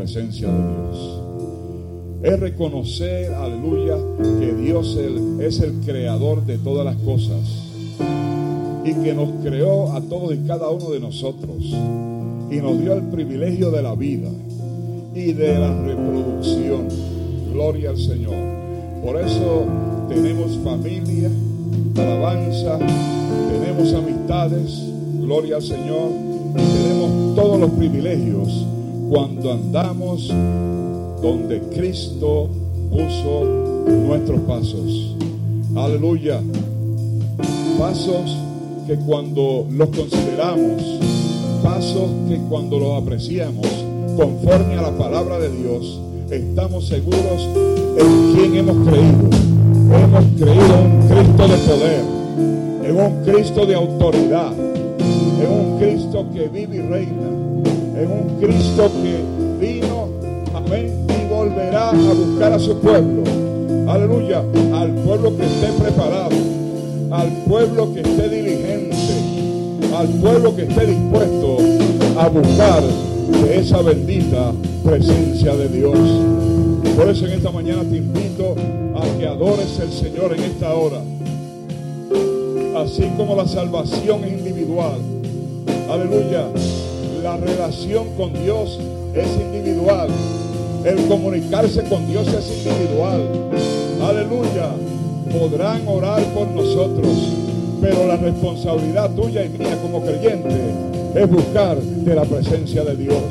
presencia de Dios. Es reconocer, aleluya, que Dios es el creador de todas las cosas y que nos creó a todos y cada uno de nosotros y nos dio el privilegio de la vida y de la reproducción. Gloria al Señor. Por eso tenemos familia, alabanza, tenemos amistades, gloria al Señor, tenemos todos los privilegios cuando andamos donde Cristo puso nuestros pasos. Aleluya. Pasos que cuando los consideramos, pasos que cuando los apreciamos, conforme a la palabra de Dios, estamos seguros en quién hemos creído. Hemos creído en un Cristo de poder, en un Cristo de autoridad, en un Cristo que vive y reina, en un Cristo que vino, amén, y volverá a buscar a su pueblo. Aleluya, al pueblo que esté preparado, al pueblo que esté diligente, al pueblo que esté dispuesto a buscar de esa bendita presencia de Dios. Por eso en esta mañana te invito a que adores al Señor en esta hora. Así como la salvación individual. Aleluya. La relación con Dios es individual. El comunicarse con Dios es individual. Aleluya. Podrán orar por nosotros, pero la responsabilidad tuya y mía como creyente es buscar de la presencia de Dios.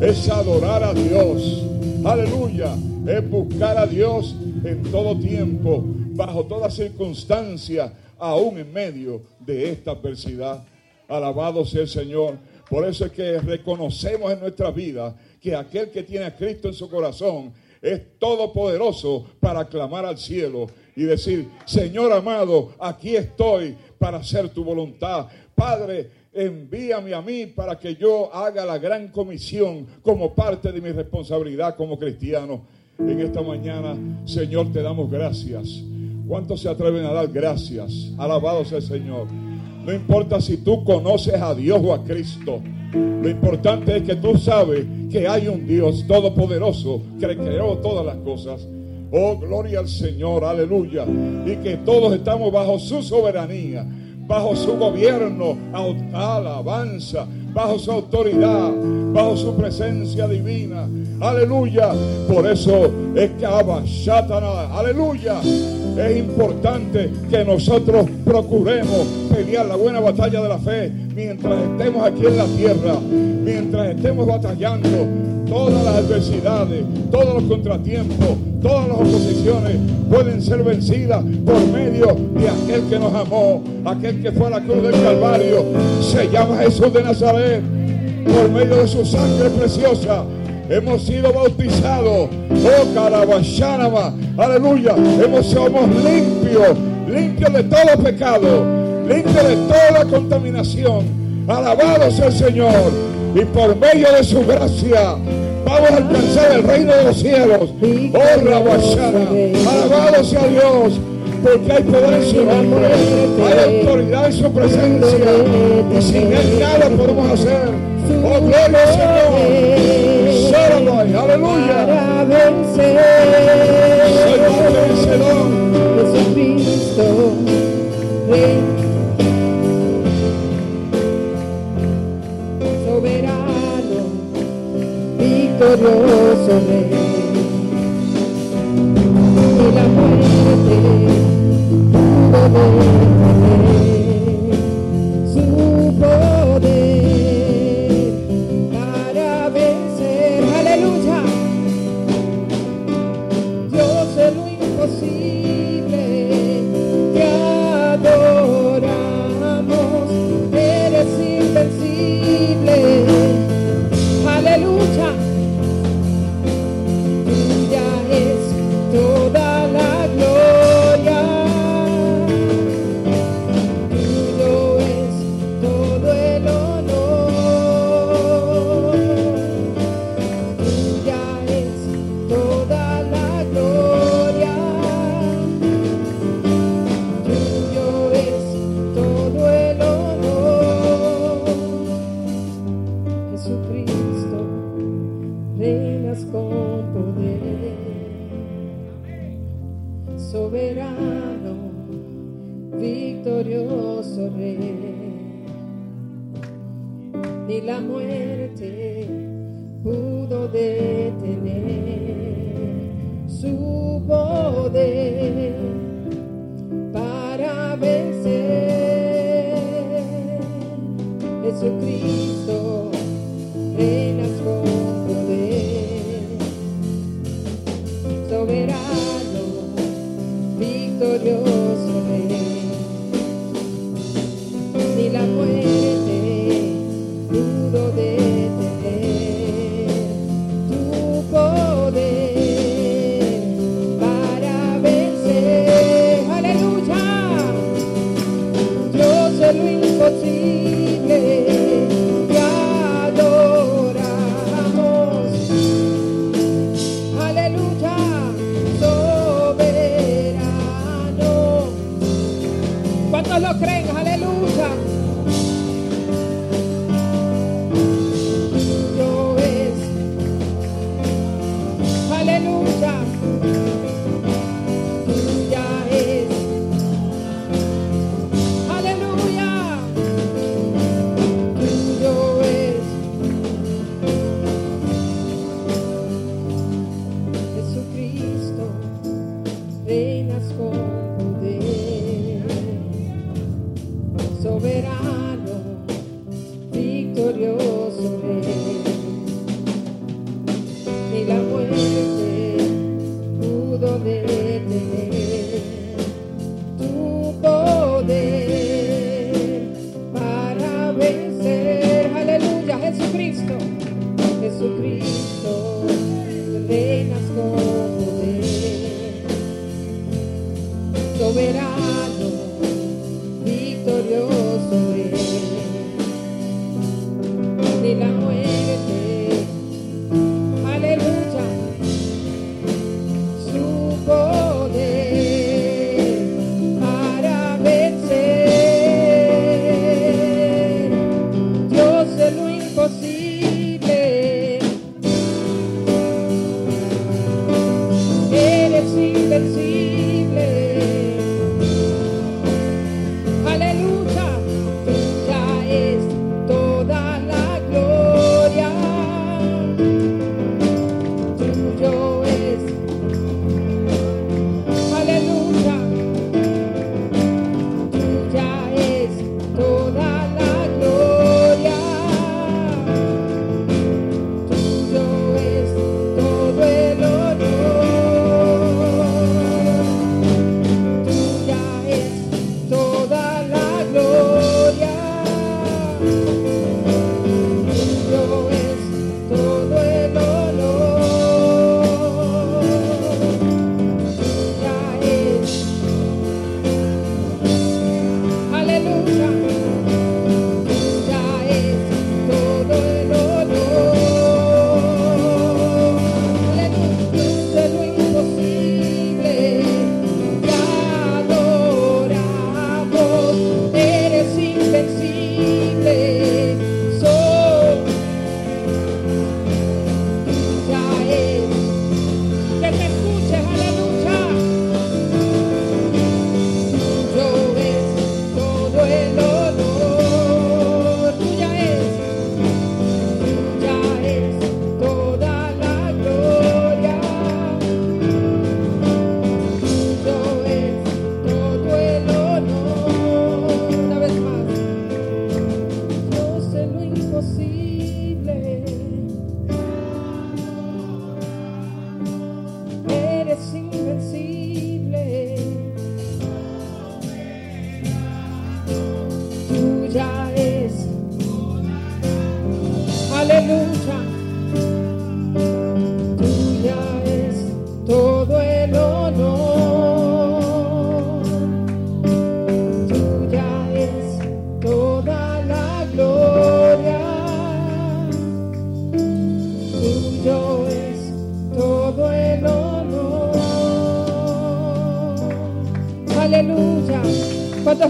Es adorar a Dios. Aleluya. Es buscar a Dios en todo tiempo, bajo toda circunstancia, aún en medio de esta adversidad. Alabado sea el Señor. Por eso es que reconocemos en nuestra vida que aquel que tiene a Cristo en su corazón es todopoderoso para clamar al cielo y decir, Señor amado, aquí estoy para hacer tu voluntad. Padre, envíame a mí para que yo haga la gran comisión como parte de mi responsabilidad como cristiano. En esta mañana, Señor, te damos gracias. ¿Cuántos se atreven a dar gracias? Alabado sea el Señor. No importa si tú conoces a Dios o a Cristo. Lo importante es que tú sabes que hay un Dios todopoderoso que creó todas las cosas. Oh, gloria al Señor, aleluya. Y que todos estamos bajo su soberanía, bajo su gobierno, alabanza, bajo su autoridad, bajo su presencia divina. Aleluya. Por eso es que aleluya. Es importante que nosotros procuremos pelear la buena batalla de la fe mientras estemos aquí en la tierra, mientras estemos batallando todas las adversidades, todos los contratiempos, todas las oposiciones pueden ser vencidas por medio de aquel que nos amó, aquel que fue a la cruz del Calvario. Se llama Jesús de Nazaret. Por medio de su sangre preciosa hemos sido bautizados. Oh, Carabashanama, aleluya. Hemos somos limpios, limpios de todo pecado, limpios de toda contaminación. Alabado sea el Señor. Y por medio de su gracia vamos a alcanzar el reino de los cielos. Oh, Rabashana, alabado sea Dios porque hay poder en su nombre, hay autoridad en su presencia y sin él nada podemos hacer. Oh, gloria Señor. Aleluya. Para vencer. Soy vencedor. Jesucristo, soberano, victorioso Rey. Y la muerte pudo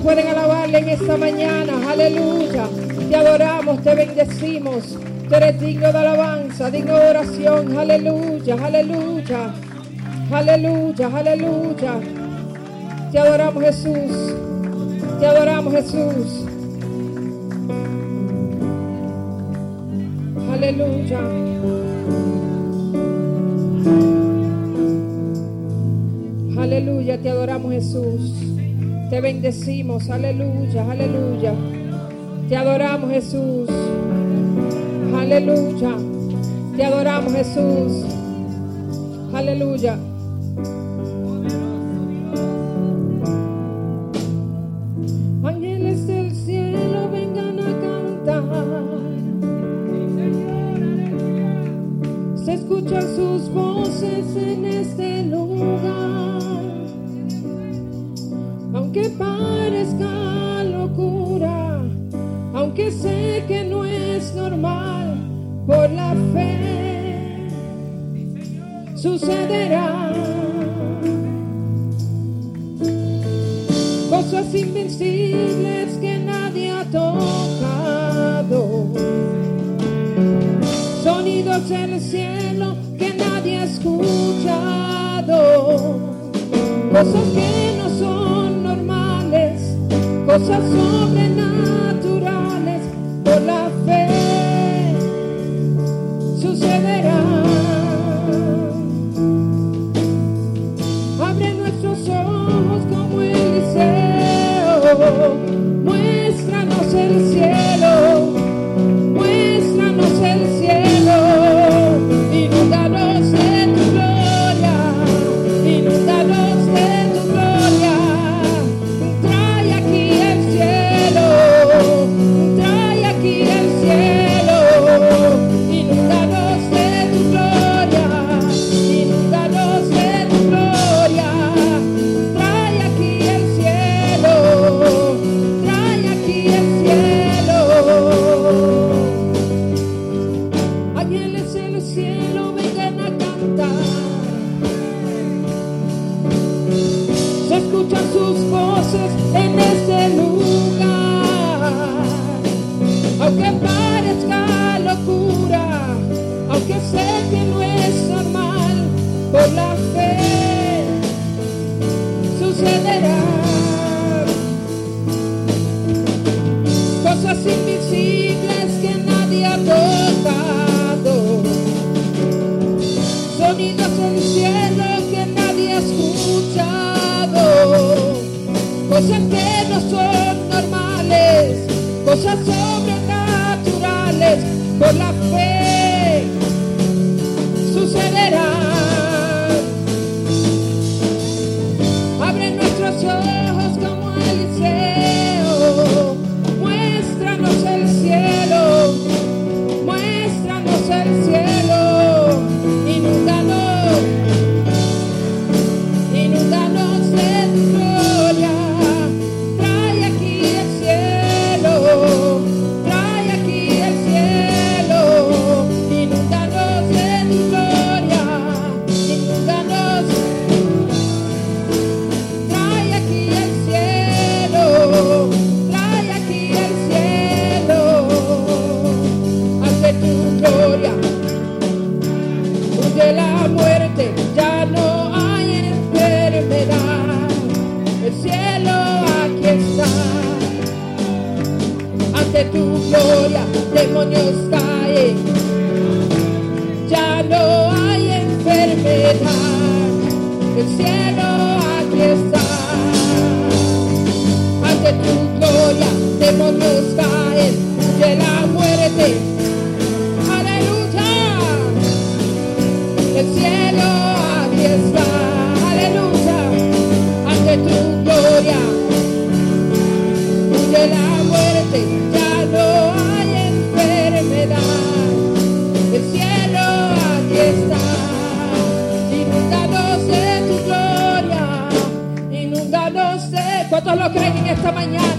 pueden alabarle en esta mañana. Aleluya. Te adoramos, te bendecimos. Tú digno de alabanza, digno de oración. Aleluya, aleluya. Aleluya, aleluya. Te adoramos Jesús. Te adoramos Jesús. bendecimos, aleluya, aleluya. Te adoramos Jesús, aleluya. Te adoramos Jesús, aleluya. cosas que no son normales, cosas sobre reconozca Él que la muerte, aleluya, el cielo aquí está, aleluya, ante tu gloria, huye la muerte, ya no hay enfermedad, el cielo aquí está, inundados de tu gloria, inundados de, ¿cuántos lo creen en esta mañana?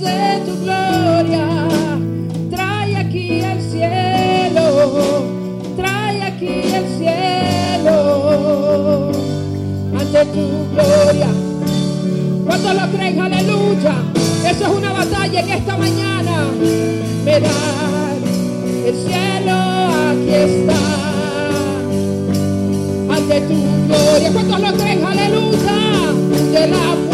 De tu gloria, trae aquí el cielo, trae aquí el cielo, ante tu gloria. Cuando lo creen, aleluya. Eso es una batalla en esta mañana. Verás, el cielo aquí está. Ante tu gloria. Cuando lo creen, aleluya. De la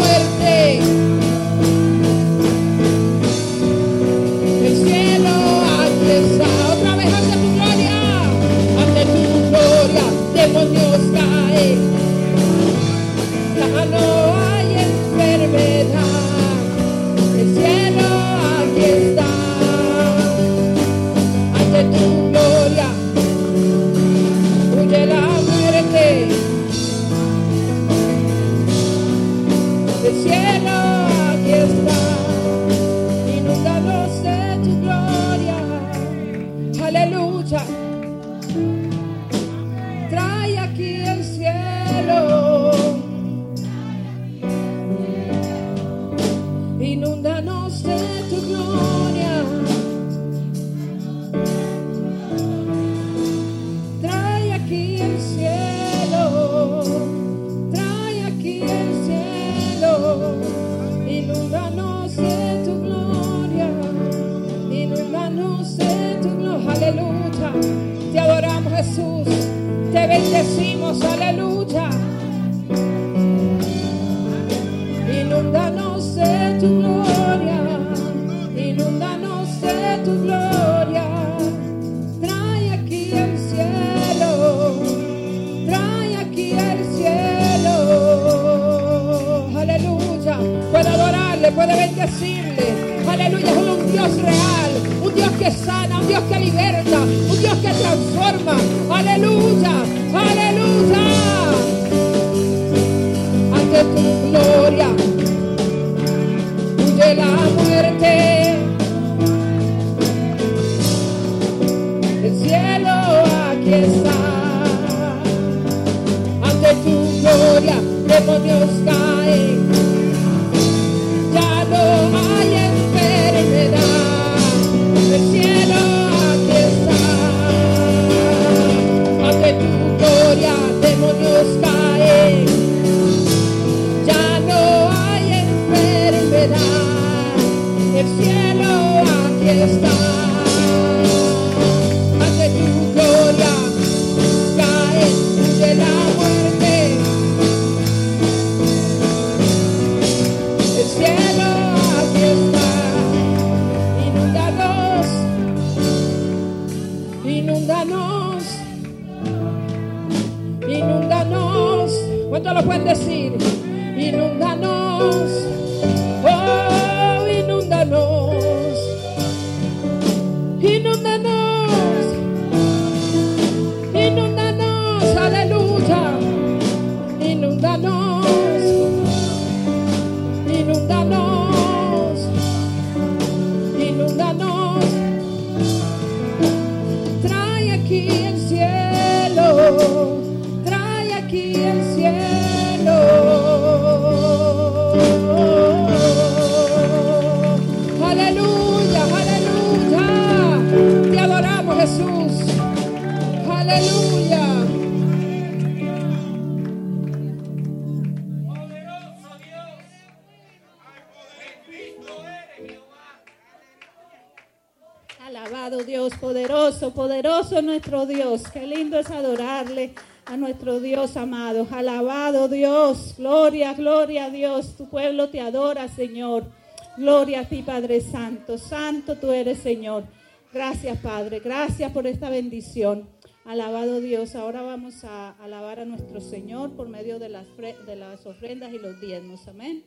Gloria a ti, Padre Santo. Santo tú eres, Señor. Gracias, Padre. Gracias por esta bendición. Alabado Dios. Ahora vamos a alabar a nuestro Señor por medio de las, de las ofrendas y los diezmos. Amén.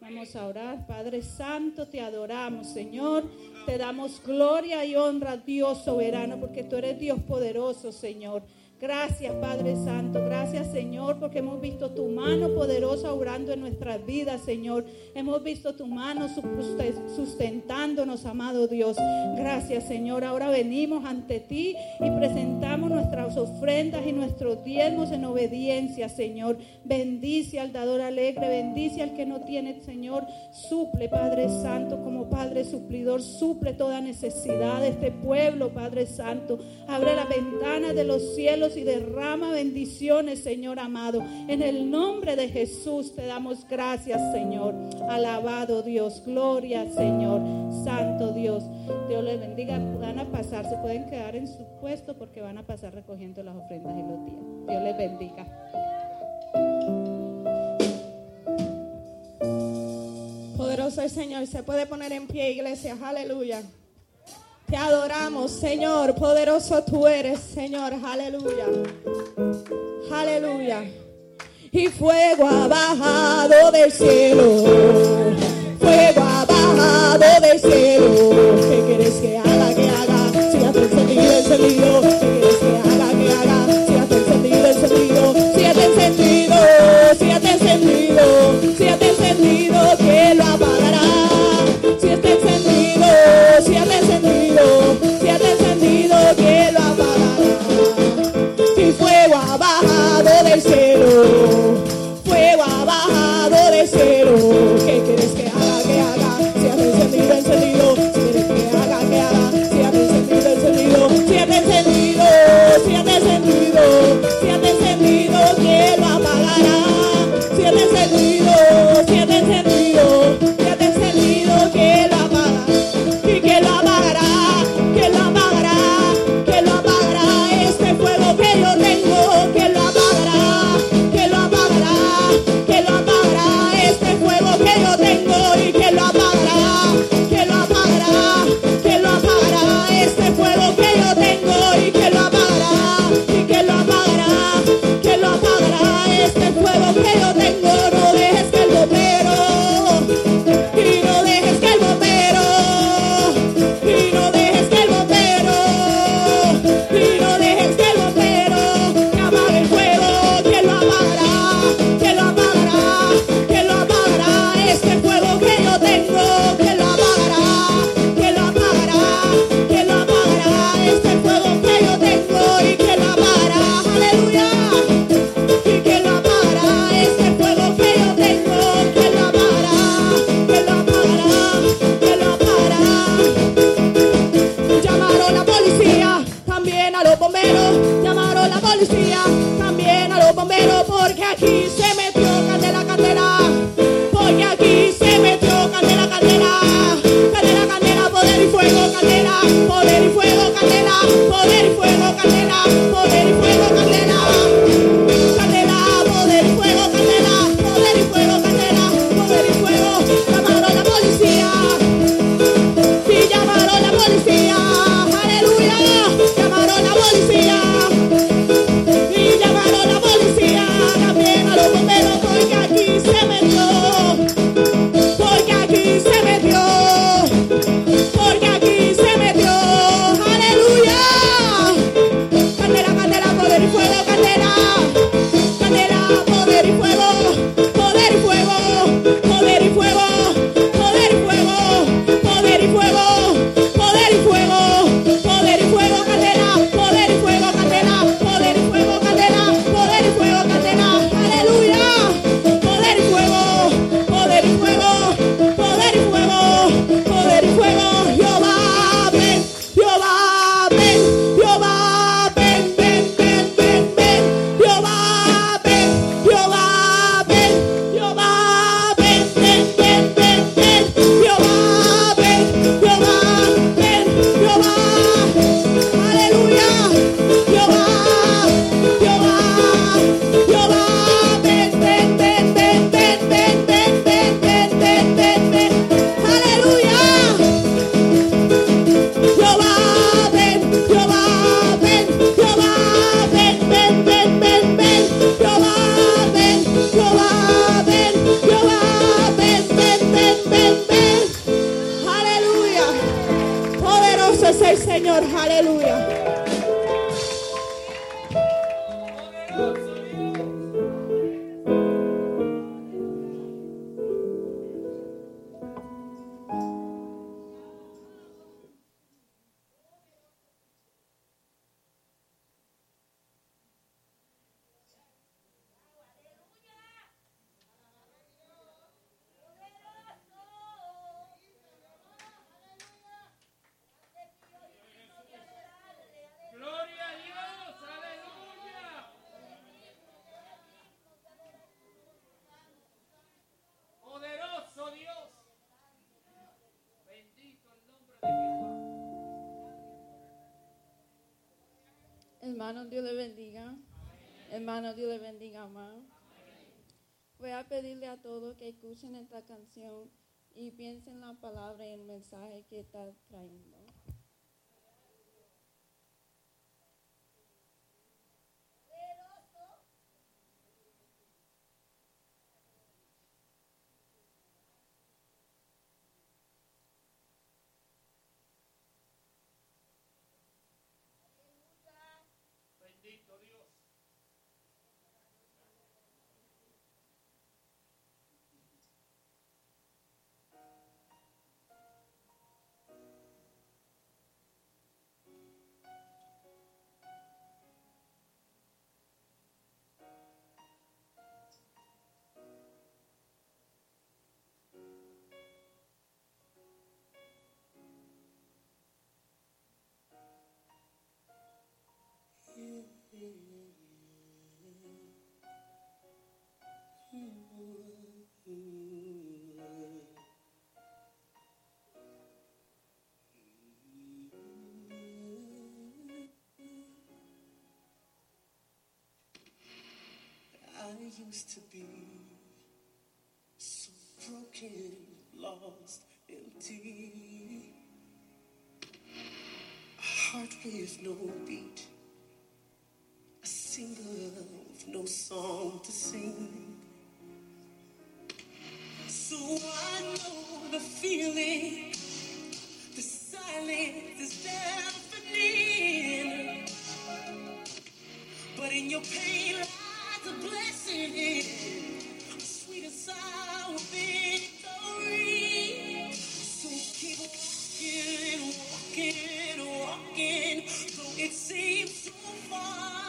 Vamos a orar, Padre Santo, te adoramos, Señor. Te damos gloria y honra, Dios soberano, porque tú eres Dios poderoso, Señor. Gracias, Padre Santo. Gracias, Señor, porque hemos visto tu mano poderosa obrando en nuestras vidas, Señor. Hemos visto tu mano suste- sustentándonos, amado Dios. Gracias, Señor. Ahora venimos ante ti y presentamos nuestras ofrendas y nuestros diezmos en obediencia, Señor. Bendice al dador alegre, bendice al que no tiene, Señor. Suple, Padre Santo, como Padre suplidor, suple toda necesidad de este pueblo, Padre Santo. Abre la ventana de los cielos y derrama bendiciones, Señor amado. En el nombre de Jesús te damos gracias, Señor. Alabado Dios, gloria, Señor. Santo Dios, Dios les bendiga. Van a pasar, se pueden quedar en su puesto porque van a pasar recogiendo las ofrendas y los días. Dios les bendiga. Poderoso el Señor. Se puede poner en pie, iglesia. Aleluya. Te adoramos, Señor. Poderoso tú eres, Señor. Aleluya. Aleluya. Y fuego ha bajado del cielo. Fuego ha bajado del cielo. ¿Qué quieres que haga? por el pensar é que está traindo. I used to be so broken, lost, empty. A heart with no beat no song to sing. So I know the feeling, the silence is deafening. But in your pain lies a blessing, a sour victory. So keep walking, walking, walking, though it seems so far.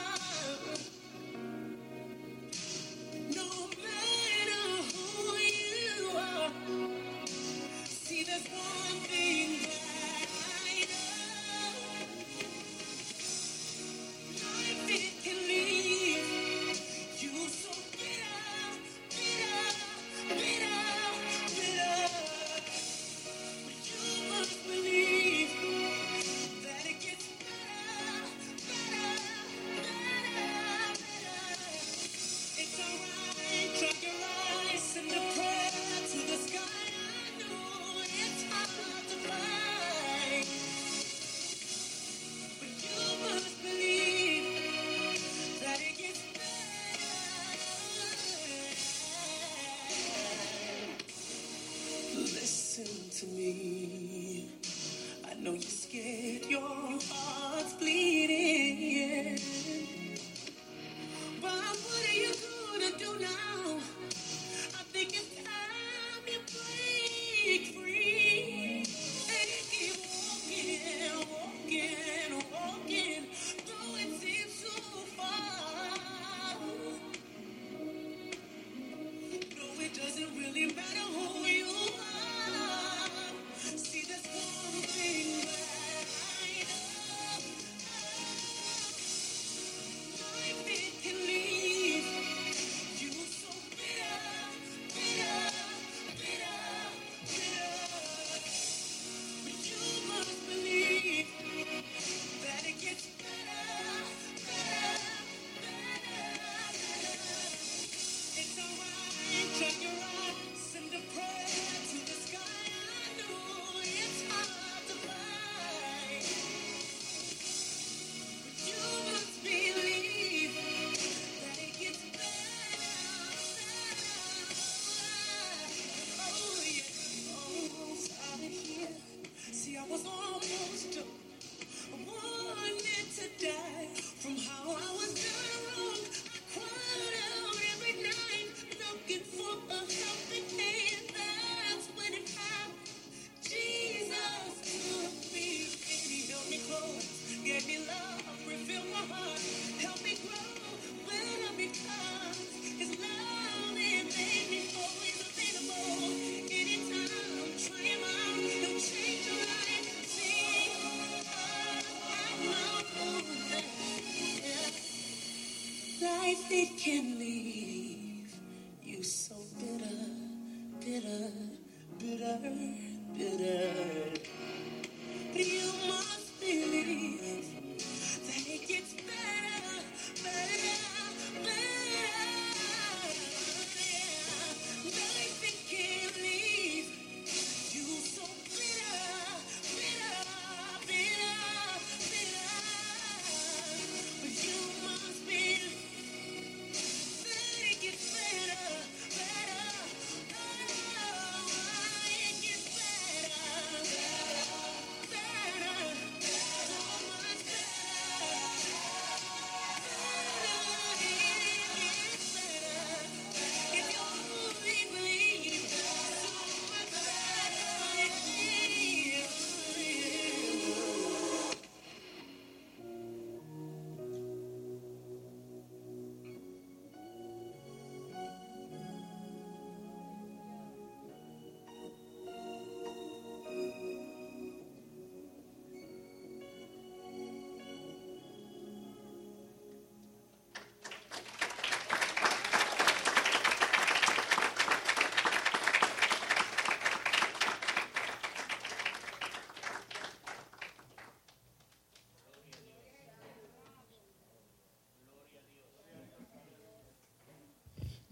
it can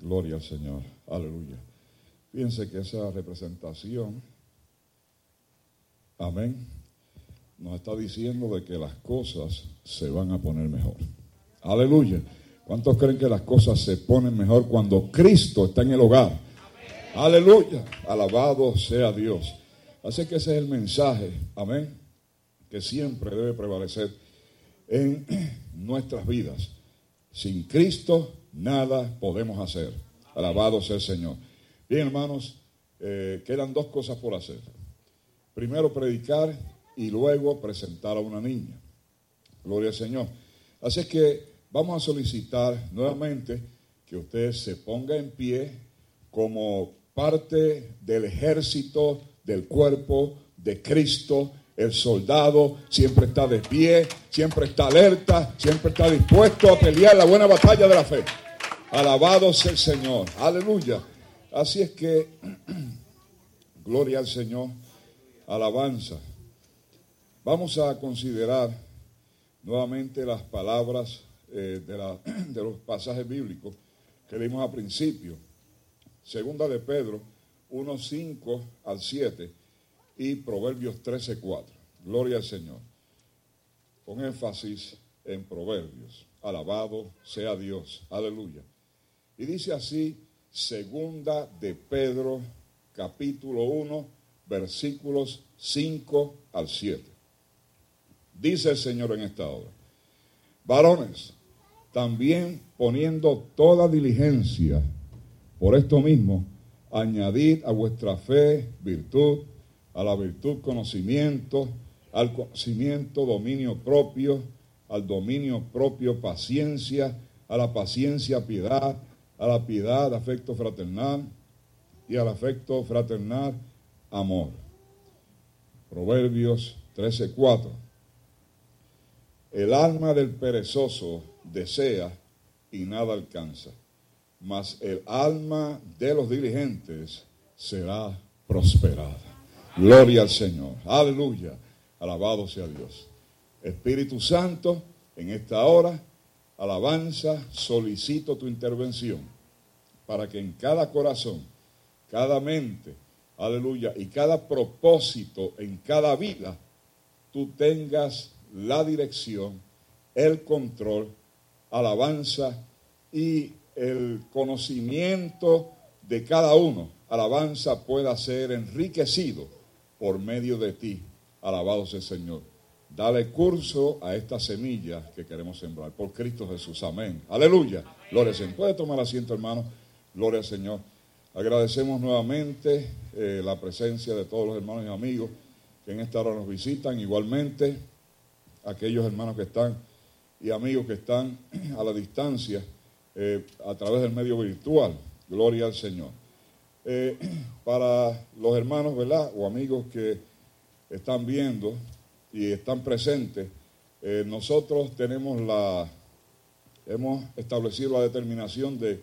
Gloria al Señor. Aleluya. Fíjense que esa representación, amén, nos está diciendo de que las cosas se van a poner mejor. Aleluya. ¿Cuántos creen que las cosas se ponen mejor cuando Cristo está en el hogar? Aleluya. Alabado sea Dios. Así que ese es el mensaje, amén, que siempre debe prevalecer en nuestras vidas. Sin Cristo nada podemos hacer. Alabado sea el Señor. Bien, hermanos, eh, quedan dos cosas por hacer. Primero predicar y luego presentar a una niña. Gloria al Señor. Así es que vamos a solicitar nuevamente que usted se ponga en pie como parte del ejército del cuerpo de Cristo. El soldado siempre está de pie, siempre está alerta, siempre está dispuesto a pelear la buena batalla de la fe. Alabado sea el Señor. Aleluya. Así es que, gloria al Señor, alabanza. Vamos a considerar nuevamente las palabras eh, de, los pasajes bíblicos que leímos al principio. Segunda de Pedro 1, 5 al 7 y Proverbios 13, 4. Gloria al Señor. Con énfasis en Proverbios. Alabado sea Dios. Aleluya. Y dice así, segunda de Pedro, capítulo 1, versículos 5 al 7. Dice el Señor en esta hora, varones, también poniendo toda diligencia por esto mismo, añadid a vuestra fe virtud, a la virtud conocimiento, al conocimiento dominio propio, al dominio propio paciencia, a la paciencia piedad, a la piedad afecto fraternal y al afecto fraternal amor. Proverbios 13:4. El alma del perezoso desea y nada alcanza, mas el alma de los diligentes será prosperada. Gloria al Señor. Aleluya. Alabado sea Dios. Espíritu Santo, en esta hora, alabanza, solicito tu intervención para que en cada corazón, cada mente, aleluya, y cada propósito en cada vida, tú tengas la dirección, el control, alabanza y el conocimiento de cada uno, alabanza pueda ser enriquecido por medio de ti. Alabado sea el Señor. Dale curso a esta semilla que queremos sembrar. Por Cristo Jesús. Amén. Aleluya. Gloria al Señor. Puede tomar asiento, hermano. Gloria al Señor. Agradecemos nuevamente eh, la presencia de todos los hermanos y amigos que en esta hora nos visitan. Igualmente, aquellos hermanos que están y amigos que están a la distancia eh, a través del medio virtual. Gloria al Señor. Eh, para los hermanos, ¿verdad? O amigos que están viendo y están presentes, eh, nosotros tenemos la, hemos establecido la determinación de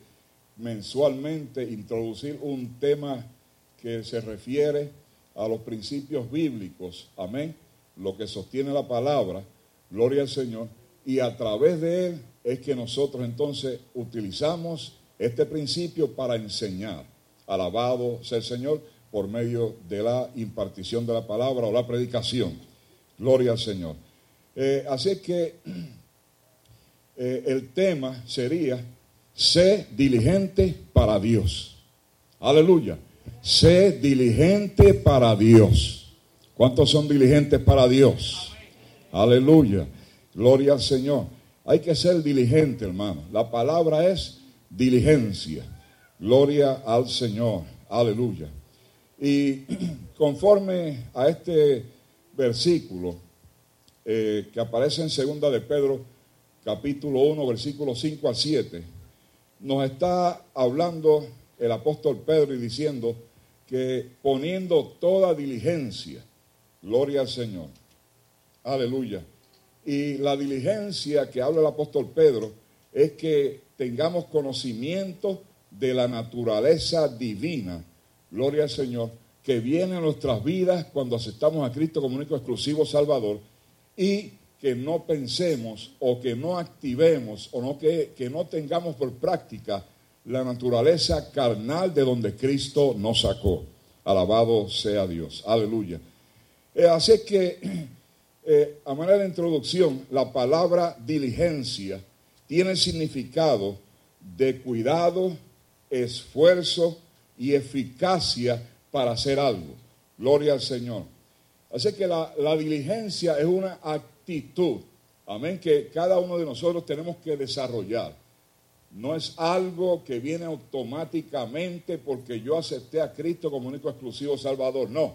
mensualmente introducir un tema que se refiere a los principios bíblicos, amén, lo que sostiene la palabra, gloria al Señor, y a través de él es que nosotros entonces utilizamos este principio para enseñar. Alabado sea el Señor por medio de la impartición de la palabra o la predicación. Gloria al Señor. Eh, así que eh, el tema sería, sé diligente para Dios. Aleluya. Sé diligente para Dios. ¿Cuántos son diligentes para Dios? Aleluya. Gloria al Señor. Hay que ser diligente, hermano. La palabra es diligencia. Gloria al Señor. Aleluya. Y conforme a este versículo eh, que aparece en segunda de Pedro, capítulo 1, versículo 5 al 7, nos está hablando el apóstol Pedro y diciendo que poniendo toda diligencia, gloria al Señor, aleluya. Y la diligencia que habla el apóstol Pedro es que tengamos conocimiento de la naturaleza divina, gloria al Señor, que viene en nuestras vidas cuando aceptamos a Cristo como único exclusivo Salvador y que no pensemos o que no activemos o no que, que no tengamos por práctica la naturaleza carnal de donde Cristo nos sacó. Alabado sea Dios. Aleluya. Eh, así que, eh, a manera de introducción, la palabra diligencia tiene significado de cuidado, esfuerzo y eficacia para hacer algo. Gloria al Señor. Así que la, la diligencia es una actitud, amén, que cada uno de nosotros tenemos que desarrollar. No es algo que viene automáticamente porque yo acepté a Cristo como único exclusivo Salvador. No.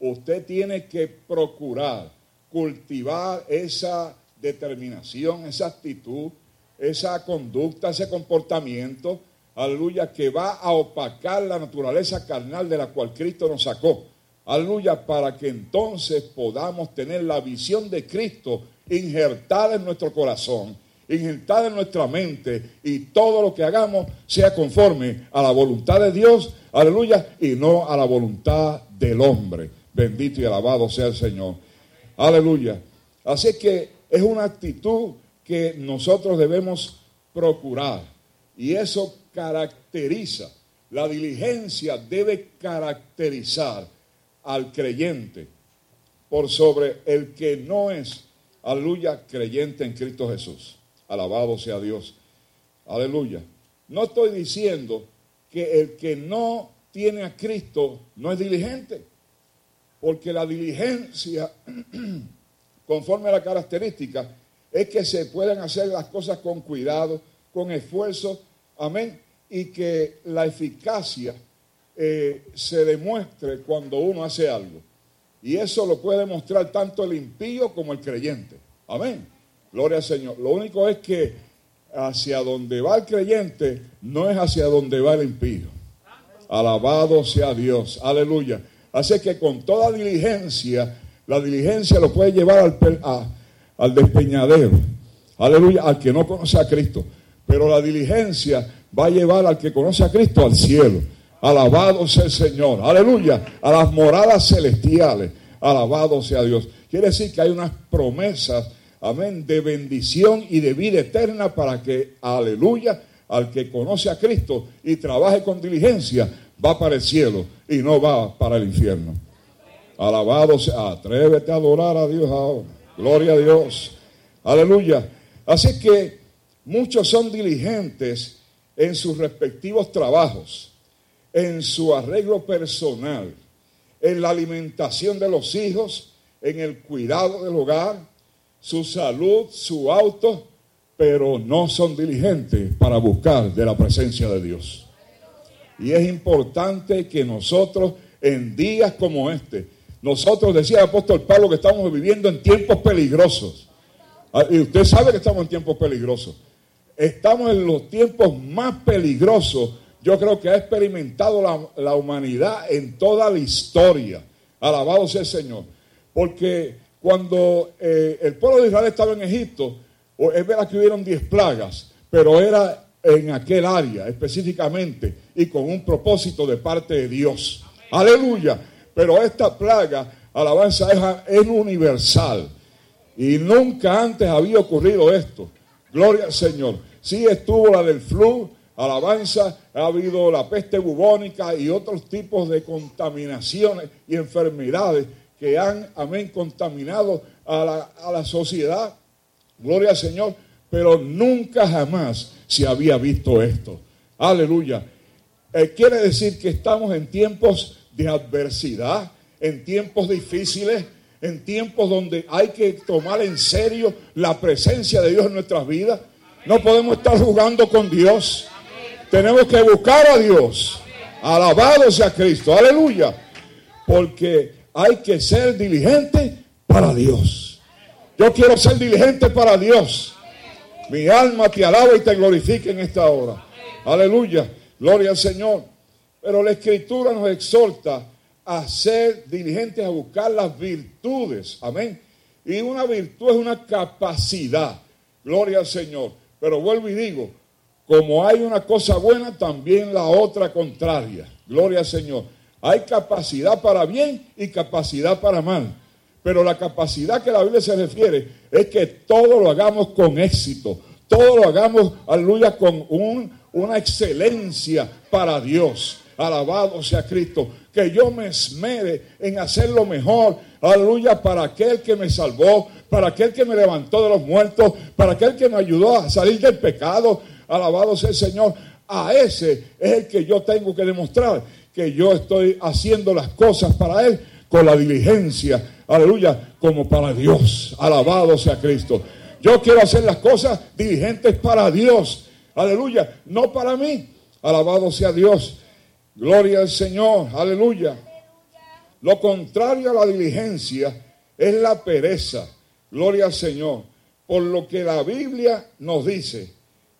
Usted tiene que procurar cultivar esa determinación, esa actitud, esa conducta, ese comportamiento, aleluya, que va a opacar la naturaleza carnal de la cual Cristo nos sacó. Aleluya, para que entonces podamos tener la visión de Cristo injertada en nuestro corazón, injertada en nuestra mente y todo lo que hagamos sea conforme a la voluntad de Dios, aleluya, y no a la voluntad del hombre. Bendito y alabado sea el Señor. Aleluya. Así que es una actitud que nosotros debemos procurar y eso caracteriza, la diligencia debe caracterizar al creyente por sobre el que no es, aleluya, creyente en Cristo Jesús. Alabado sea Dios. Aleluya. No estoy diciendo que el que no tiene a Cristo no es diligente, porque la diligencia, conforme a la característica, es que se puedan hacer las cosas con cuidado, con esfuerzo, amén, y que la eficacia eh, se demuestre cuando uno hace algo. Y eso lo puede demostrar tanto el impío como el creyente. Amén. Gloria al Señor. Lo único es que hacia donde va el creyente no es hacia donde va el impío. Alabado sea Dios. Aleluya. Así que con toda diligencia, la diligencia lo puede llevar al, al despeñadero. Aleluya. Al que no conoce a Cristo. Pero la diligencia va a llevar al que conoce a Cristo al cielo. Alabado sea el Señor. Aleluya. A las moradas celestiales. Alabado sea Dios. Quiere decir que hay unas promesas, amén, de bendición y de vida eterna para que, aleluya, al que conoce a Cristo y trabaje con diligencia, va para el cielo y no va para el infierno. Alabado sea. Atrévete a adorar a Dios ahora. Gloria a Dios. Aleluya. Así que muchos son diligentes en sus respectivos trabajos, en su arreglo personal, en la alimentación de los hijos, en el cuidado del hogar, su salud, su auto, pero no son diligentes para buscar de la presencia de Dios. Y es importante que nosotros, en días como este, nosotros, decía el apóstol Pablo, que estamos viviendo en tiempos peligrosos. Ah, Y usted sabe que estamos en tiempos peligrosos. Estamos en los tiempos más peligrosos, yo creo que ha experimentado la, humanidad en toda la historia. Alabado sea el Señor. Porque cuando eh, el pueblo de Israel estaba en Egipto, es verdad que hubieron 10 plagas, pero era en aquel área específicamente y con un propósito de parte de Dios. Aleluya. Pero esta plaga, alabanza, es universal. Y nunca antes había ocurrido esto. Gloria al Señor. Sí estuvo la del flu, alabanza, ha habido la peste bubónica y otros tipos de contaminaciones y enfermedades que han, amén, contaminado a la, a la sociedad. Gloria al Señor. Pero nunca jamás se había visto esto. Aleluya. Eh, quiere decir que estamos en tiempos de adversidad, en tiempos difíciles, en tiempos donde hay que tomar en serio la presencia de Dios en nuestras vidas. No podemos estar jugando con Dios. Tenemos que buscar a Dios. Alabado sea Cristo. Aleluya. Porque hay que ser diligente para Dios. Yo quiero ser diligente para Dios. Mi alma te alaba y te glorifica en esta hora. Aleluya. Gloria al Señor. Pero la Escritura nos exhorta a ser diligentes a buscar las virtudes. Amén. Y una virtud es una capacidad. Gloria al Señor. Pero vuelvo y digo, como hay una cosa buena, también la otra contraria. Gloria al Señor. Hay capacidad para bien y capacidad para mal. Pero la capacidad que la Biblia se refiere es que todo lo hagamos con éxito, todo lo hagamos, aleluya, con un- una excelencia para Dios. Alabado sea Cristo. Que yo me esmere en hacer lo mejor. Aleluya, para aquel que me salvó, para aquel que me levantó de los muertos, para aquel que me ayudó a salir del pecado. Alabado sea el Señor. A ese es el que yo tengo que demostrar que yo estoy haciendo las cosas para Él con la diligencia. Aleluya, como para Dios. Alabado sea Cristo. Yo quiero hacer las cosas diligentes para Dios. Aleluya, no para mí. Alabado sea Dios. Gloria al Señor. Aleluya. Lo contrario a la diligencia es la pereza. Gloria al Señor. Por lo que la Biblia nos dice,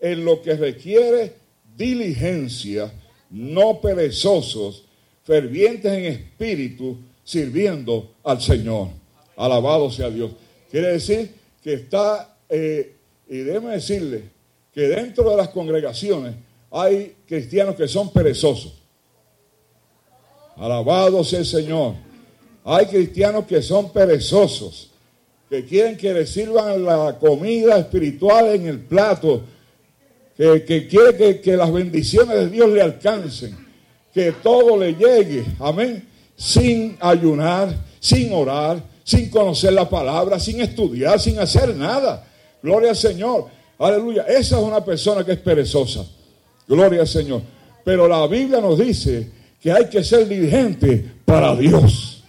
en lo que requiere diligencia, no perezosos, fervientes en espíritu, sirviendo al Señor. Alabado sea Dios. Quiere decir que está, eh, y déjeme decirle, que dentro de las congregaciones hay cristianos que son perezosos. Alabado sea el Señor. Hay cristianos que son perezosos, que quieren que les sirvan la comida espiritual en el plato, que, que quieren que, que las bendiciones de Dios le alcancen, que todo le llegue, amén, sin ayunar, sin orar, sin conocer la palabra, sin estudiar, sin hacer nada. Gloria al Señor. Aleluya. Esa es una persona que es perezosa. Gloria al Señor. Pero la Biblia nos dice que hay que ser diligente para Dios.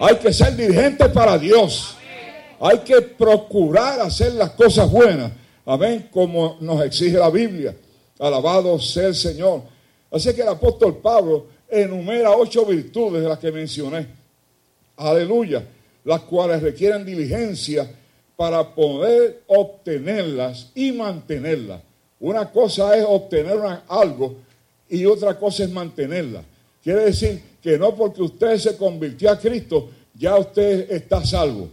Hay que ser diligente para Dios. Hay que procurar hacer las cosas buenas. Amén. Como nos exige la Biblia. Alabado sea el Señor. Así que el apóstol Pablo enumera ocho virtudes de las que mencioné. Aleluya. Las cuales requieren diligencia para poder obtenerlas y mantenerlas. Una cosa es obtener algo y otra cosa es mantenerla. Quiere decir que no porque usted se convirtió a Cristo, ya usted está salvo.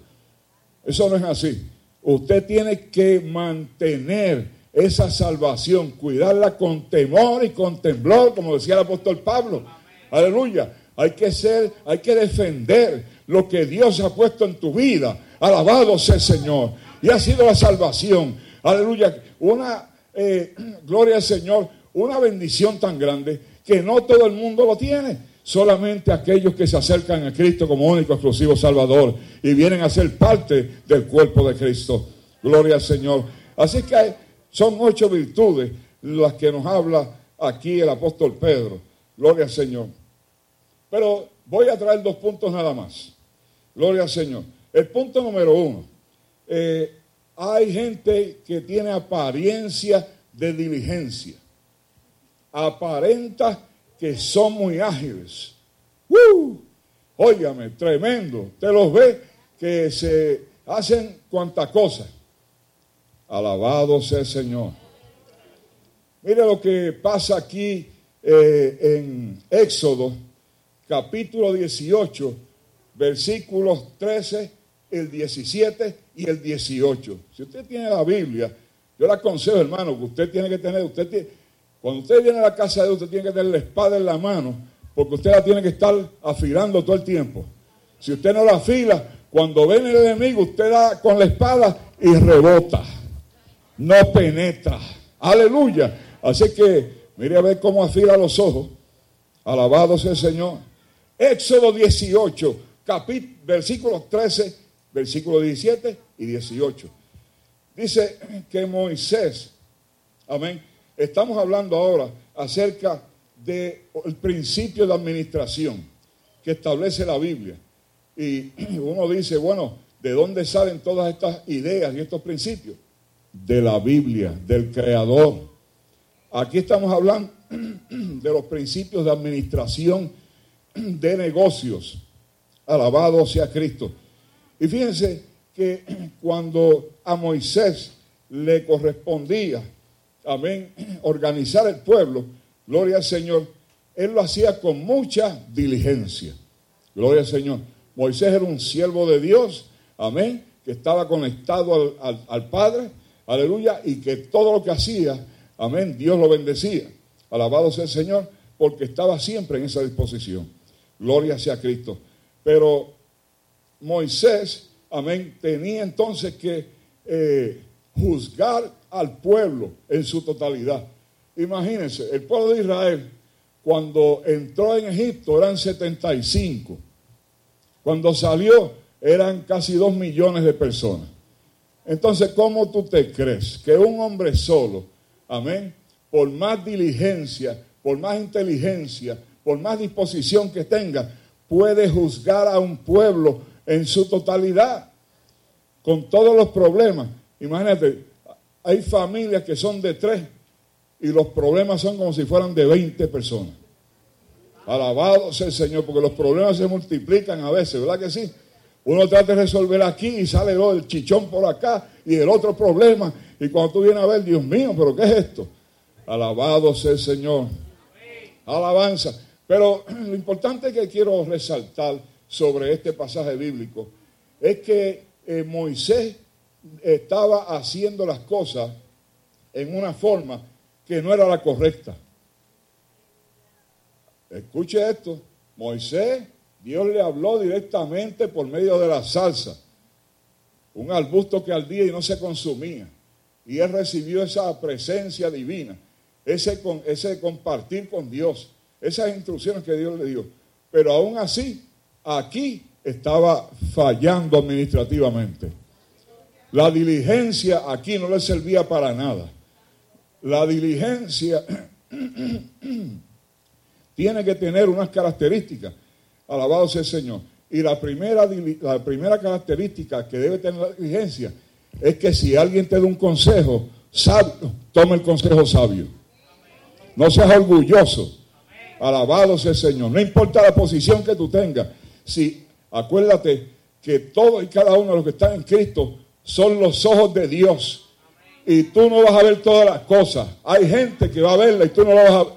Eso no es así. Usted tiene que mantener esa salvación, cuidarla con temor y con temblor, como decía el apóstol Pablo. Aleluya. Hay que ser, hay que defender lo que Dios ha puesto en tu vida. Alabado sea el Señor. Y ha sido la salvación. Aleluya. Una eh, gloria al Señor, una bendición tan grande que no todo el mundo lo tiene. Solamente aquellos que se acercan a Cristo como único exclusivo Salvador y vienen a ser parte del cuerpo de Cristo. Gloria al Señor. Así que son ocho virtudes las que nos habla aquí el apóstol Pedro. Gloria al Señor. Pero voy a traer dos puntos nada más. Gloria al Señor. El punto número uno. eh, hay gente que tiene apariencia de diligencia. Aparenta que son muy ágiles. ¡Uh! Óigame, tremendo. Te los ve que se hacen cuanta cosa. Alabado sea el Señor. Mire lo que pasa aquí eh, en Éxodo, capítulo 18, versículos 13, el 17 y el 18. Si usted tiene la Biblia, yo le aconsejo, hermano, que usted tiene que tener, usted tiene, cuando usted viene a la casa de Dios, usted tiene que tener la espada en la mano, porque usted la tiene que estar afilando todo el tiempo. Si usted no la afila, cuando viene el enemigo, usted da con la espada y rebota no penetra. Aleluya. Así que mire a ver cómo afila los ojos. Alabado sea el Señor. Éxodo 18, capítulo, versículos 13, versículos 17 y 18. Dice que Moisés, amén, estamos hablando ahora acerca del principio de administración que establece la Biblia. Y uno dice, bueno, ¿de dónde salen todas estas ideas y estos principios? de la Biblia, del Creador. Aquí estamos hablando de los principios de administración de negocios. Alabado sea Cristo. Y fíjense que cuando a Moisés le correspondía, amén, organizar el pueblo, gloria al Señor, él lo hacía con mucha diligencia. Gloria al Señor. Moisés era un siervo de Dios, amén, que estaba conectado al, al- Padre, aleluya, y que todo lo que hacía, amén, Dios lo bendecía. Alabado sea el Señor, porque estaba siempre en esa disposición. Gloria sea Cristo. Pero Moisés, amén, tenía entonces que eh, juzgar al pueblo en su totalidad. Imagínense, el pueblo de Israel, cuando entró en Egipto eran 75. Cuando salió eran casi 2 millones de personas. Entonces, ¿cómo tú te crees que un hombre solo, amén, por más diligencia, por más inteligencia, por más disposición que tenga, puede juzgar a un pueblo en su totalidad, con todos los problemas? Imagínate, hay familias que son de tres y los problemas son como si fueran de 20 personas. Alabado sea el Señor, porque los problemas se multiplican a veces, ¿verdad que sí? Uno trata de resolver aquí y sale el chichón por acá y el otro problema. Y cuando tú vienes a ver, Dios mío, ¿pero qué es esto? Alabado sea el Señor. Alabanza. Pero lo importante que quiero resaltar sobre este pasaje bíblico es que eh, Moisés estaba haciendo las cosas en una forma que no era la correcta. Escuche esto. Moisés, Dios le habló directamente por medio de la salsa. Un arbusto que ardía y no se consumía. Y él recibió esa presencia divina, ese, ese compartir con Dios, esas instrucciones que Dios le dio. Pero aún así, aquí estaba fallando administrativamente. La diligencia aquí no le servía para nada. La diligencia tiene que tener unas características. Alabado sea el Señor. Y la primera, la primera característica que debe tener la diligencia es que si alguien te da un consejo sabio, tome el consejo sabio. No seas orgulloso. Alabado sea el Señor. No importa la posición que tú tengas. Si, acuérdate que todos y cada uno de los que están en Cristo son los ojos de Dios. Y tú no vas a ver todas las cosas. Hay gente que va a verla y tú no la vas a ver.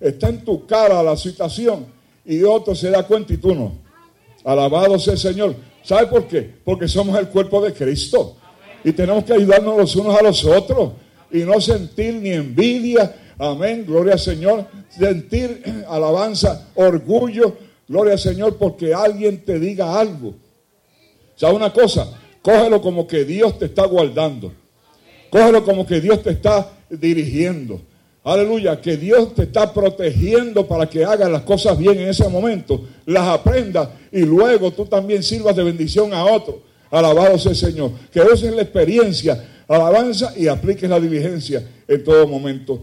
Está en tu cara la situación y otro se da cuenta y tú no. Alabado sea el Señor. ¿Sabe por qué? Porque somos el cuerpo de Cristo. Y tenemos que ayudarnos los unos a los otros. Y no sentir ni envidia. Amén. Gloria al Señor. Sentir alabanza, orgullo. Gloria al Señor porque alguien te diga algo. ¿Sabe una cosa? Cógelo como que Dios te está guardando. Cógelo como que Dios te está dirigiendo. Aleluya, que Dios te está protegiendo para que hagas las cosas bien en ese momento, las aprendas y luego tú también sirvas de bendición a otro. Alabado sea el Señor. Que uses la experiencia, alabanza y apliques la diligencia en todo momento.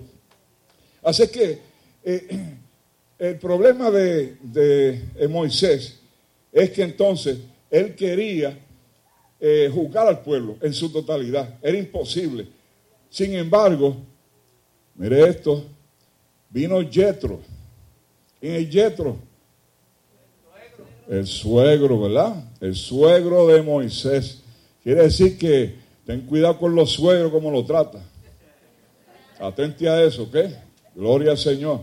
Así que eh, el problema de, de, Moisés es que entonces él quería eh, juzgar al pueblo en su totalidad. Era imposible. Sin embargo, mire esto, vino Jetro. ¿Quién es Jetro? El suegro, ¿verdad? El suegro de Moisés. Quiere decir que ten cuidado con los suegros como lo trata. Atente a eso, ¿ok? Gloria al Señor.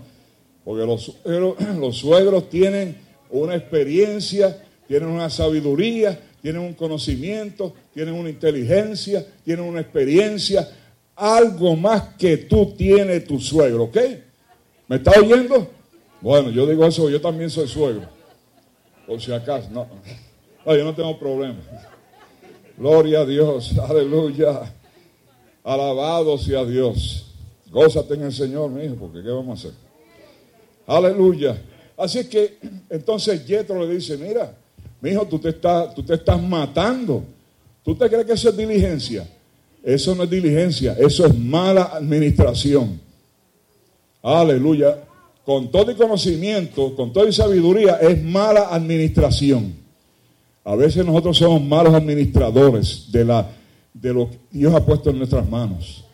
Porque los suegros tienen una experiencia, tienen una sabiduría, tienen un conocimiento, tienen una inteligencia, tienen una experiencia, algo más que tú tienes tu suegro, ¿ok? ¿Me está oyendo? Bueno, yo digo eso, yo también soy suegro. Por si acaso, no. No, yo no tengo problema. Gloria a Dios, aleluya. Alabado sea Dios. Gózate en el Señor, mi hijo, porque ¿qué vamos a hacer? Aleluya. Así que entonces Yetro le dice, mira, mi hijo, tú te, estás, tú te estás matando. ¿Tú te crees que eso es diligencia? Eso no es diligencia, eso es mala administración. Aleluya. Con todo y conocimiento, con toda y sabiduría, es mala administración. A veces nosotros somos malos administradores de, la, de lo que Dios ha puesto en nuestras manos.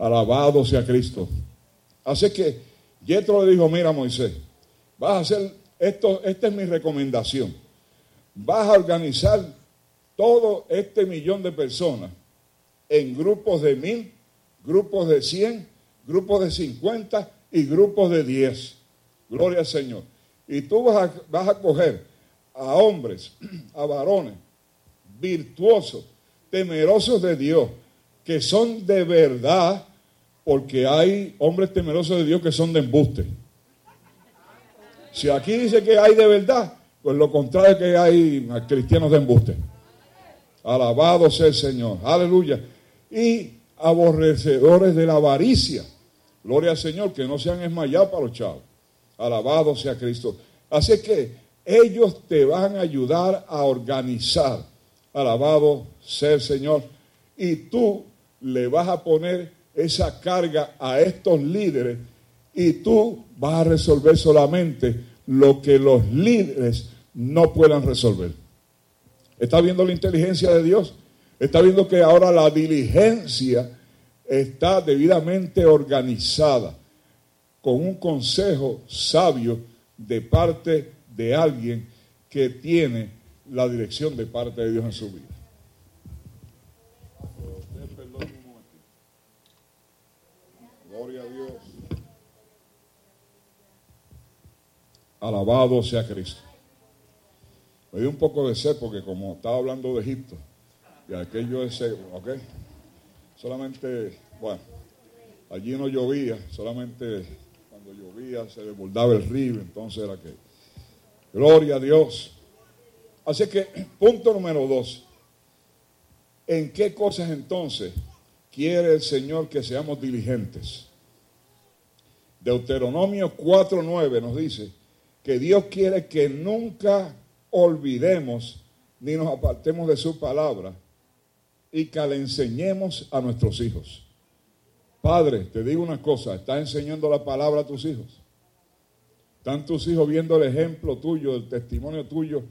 Alabado sea Cristo. Así que Yetro le dijo, mira Moisés, vas a hacer esto, esta es mi recomendación. Vas a organizar todo este millón de personas en grupos de mil, grupos de cien, grupos de cincuenta y grupos de diez. Gloria al Señor. Y tú vas a, vas a coger a hombres, a varones, virtuosos, temerosos de Dios, que son de verdad, porque hay hombres temerosos de Dios que son de embuste. Si aquí dice que hay de verdad, pues lo contrario que hay cristianos de embuste. Alabado sea el Señor. Aleluya. Y aborrecedores de la avaricia. Gloria al Señor, que no sean esmayados para los chavos. Alabado sea Cristo. Así que ellos te van a ayudar a organizar. Alabado sea el Señor. Y tú le vas a poner esa carga a estos líderes y tú vas a resolver solamente lo que los líderes no puedan resolver. ¿Está viendo la inteligencia de Dios? Está viendo que ahora la diligencia está debidamente organizada con un consejo sabio de parte de alguien que tiene la dirección de parte de Dios en su vida. Gloria a Dios. Alabado sea Cristo. Me dio un poco de sed porque como estaba hablando de Egipto y aquello es ¿ok? Solamente, bueno, allí no llovía, solamente cuando llovía se desbordaba el río, entonces era que, gloria a Dios. Así que, punto número dos, ¿en qué cosas entonces quiere el Señor que seamos diligentes? Deuteronomio 4.9 nos dice que Dios quiere que nunca olvidemos ni nos apartemos de su palabra y que le enseñemos a nuestros hijos. Padre, te digo una cosa, ¿estás enseñando la palabra a tus hijos? ¿Están tus hijos viendo el ejemplo tuyo, el testimonio tuyo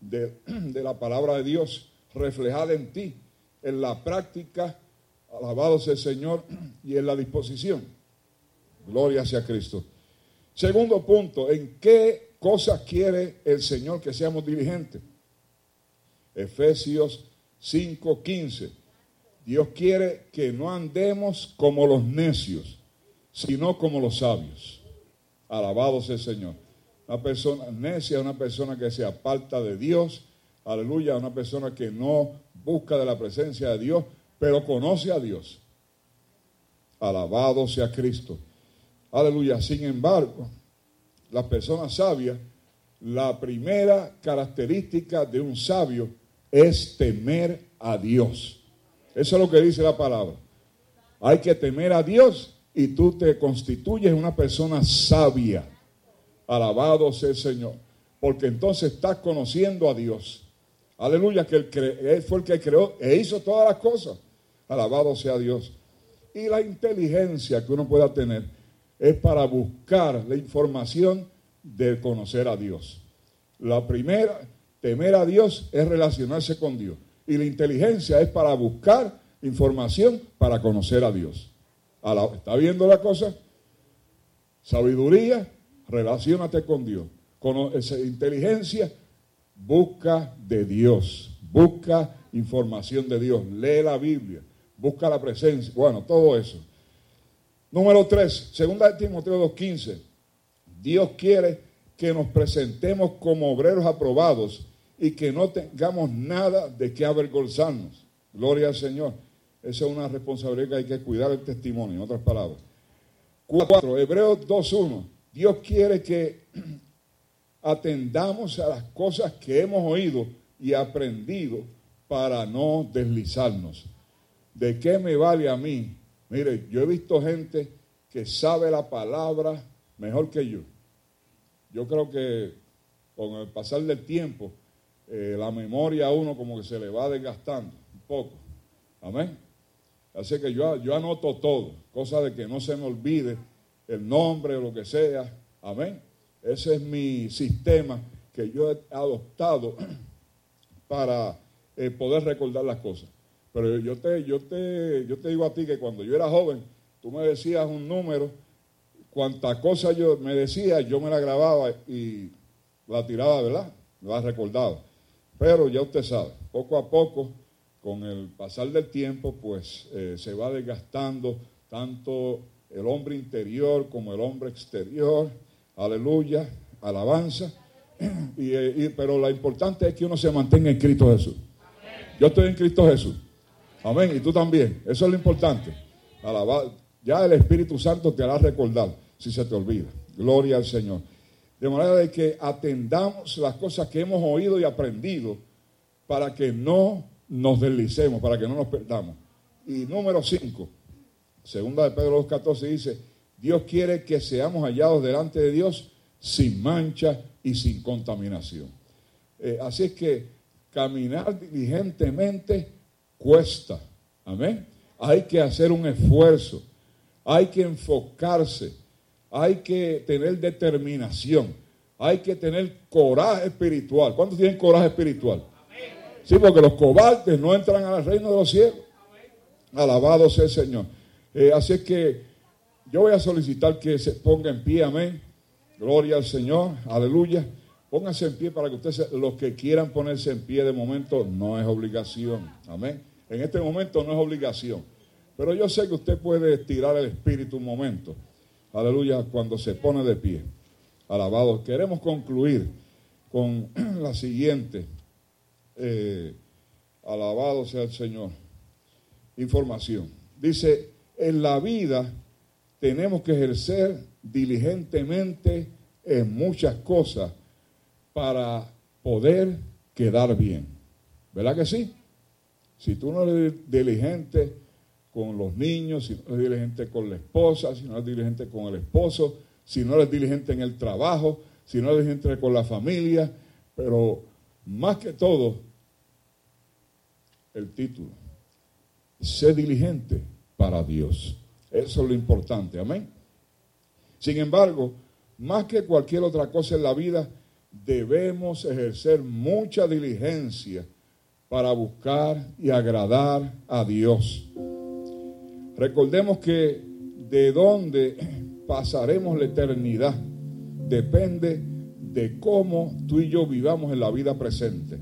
de, de la palabra de Dios reflejada en ti, en la práctica, alabado sea el Señor, y en la disposición? Gloria sea Cristo. Segundo punto, ¿en qué cosas quiere el Señor que seamos diligentes? Efesios 5:15. Dios quiere que no andemos como los necios, sino como los sabios. Alabado sea el Señor. Una persona necia es una persona que se aparta de Dios. Aleluya, una persona que no busca de la presencia de Dios, pero conoce a Dios. Alabado sea Cristo. Aleluya. Sin embargo, las personas sabias, la primera característica de un sabio es temer a Dios. Eso es lo que dice la palabra. Hay que temer a Dios y tú te constituyes una persona sabia. Alabado sea el Señor. Porque entonces estás conociendo a Dios. Aleluya, que él, fue el que creó e hizo todas las cosas. Alabado sea Dios. Y la inteligencia que uno pueda tener es para buscar la información de conocer a Dios. La primera, temer a Dios es relacionarse con Dios. Y la inteligencia es para buscar información para conocer a Dios. ¿Está viendo la cosa? Sabiduría, relacionate con Dios. Con esa inteligencia, busca de Dios. Busca información de Dios. Lee la Biblia. Busca la presencia. Bueno, todo eso. Número 3, segunda de Timoteo 2.15. Dios quiere que nos presentemos como obreros aprobados y que no tengamos nada de qué avergonzarnos. Gloria al Señor. Esa es una responsabilidad que hay que cuidar el testimonio, en otras palabras. 4, Hebreos 2.1. Dios quiere que atendamos a las cosas que hemos oído y aprendido para no deslizarnos. ¿De qué me vale a mí? Mire, yo he visto gente que sabe la palabra mejor que yo. Yo creo que con el pasar del tiempo, eh, la memoria a uno como que se le va desgastando un poco. Amén. Así que yo, yo anoto todo, cosa de que no se me olvide el nombre o lo que sea. Amén. Ese es mi sistema que yo he adoptado para eh, poder recordar las cosas. Pero yo te, yo, te, yo te digo a ti que cuando yo era joven, tú me decías un número, cuanta cosa yo me decía, yo me la grababa y la tiraba, ¿verdad? La recordaba. Pero ya usted sabe, poco a poco, con el pasar del tiempo, pues eh, se va desgastando tanto el hombre interior como el hombre exterior. Aleluya, alabanza. Eh, y- pero lo importante es que uno se mantenga en Cristo Jesús. Yo estoy en Cristo Jesús. Amén. Y tú también. Eso es lo importante. Alaba- Ya el Espíritu Santo te hará recordar si se te olvida. Gloria al Señor. De manera de que atendamos las cosas que hemos oído y aprendido para que no nos deslicemos, para que no nos perdamos. Y número cinco, Segunda de Pedro 2.14 dice, Dios quiere que seamos hallados delante de Dios sin mancha y sin contaminación. Eh, así es que caminar diligentemente cuesta. Amén. Hay que hacer un esfuerzo. Hay que enfocarse. Hay que tener determinación. Hay que tener coraje espiritual. ¿Cuántos tienen coraje espiritual? Sí, porque los cobardes no entran al reino de los cielos. Alabado sea el Señor. Eh, así es que yo voy a solicitar que se ponga en pie, amén. Gloria al Señor, aleluya. Pónganse en pie para que ustedes, los que quieran ponerse en pie de momento, no es obligación, amén. En este momento no es obligación. Pero yo sé que usted puede estirar el espíritu un momento, aleluya, cuando se pone de pie. Alabado. Queremos concluir con la siguiente. eh, alabado sea el Señor. Información. Dice, en la vida tenemos que ejercer diligentemente en muchas cosas para poder quedar bien. ¿Verdad que sí? Si tú no eres diligente con los niños, si no eres diligente con la esposa, si no eres diligente con el esposo, si no eres diligente en el trabajo, si no eres diligente con la familia, pero más que todo, el título, sé diligente para Dios. Eso es lo importante, amén. Sin embargo, más que cualquier otra cosa en la vida, debemos ejercer mucha diligencia para buscar y agradar a Dios. Recordemos que de dónde pasaremos la eternidad depende de cómo tú y yo vivamos en la vida presente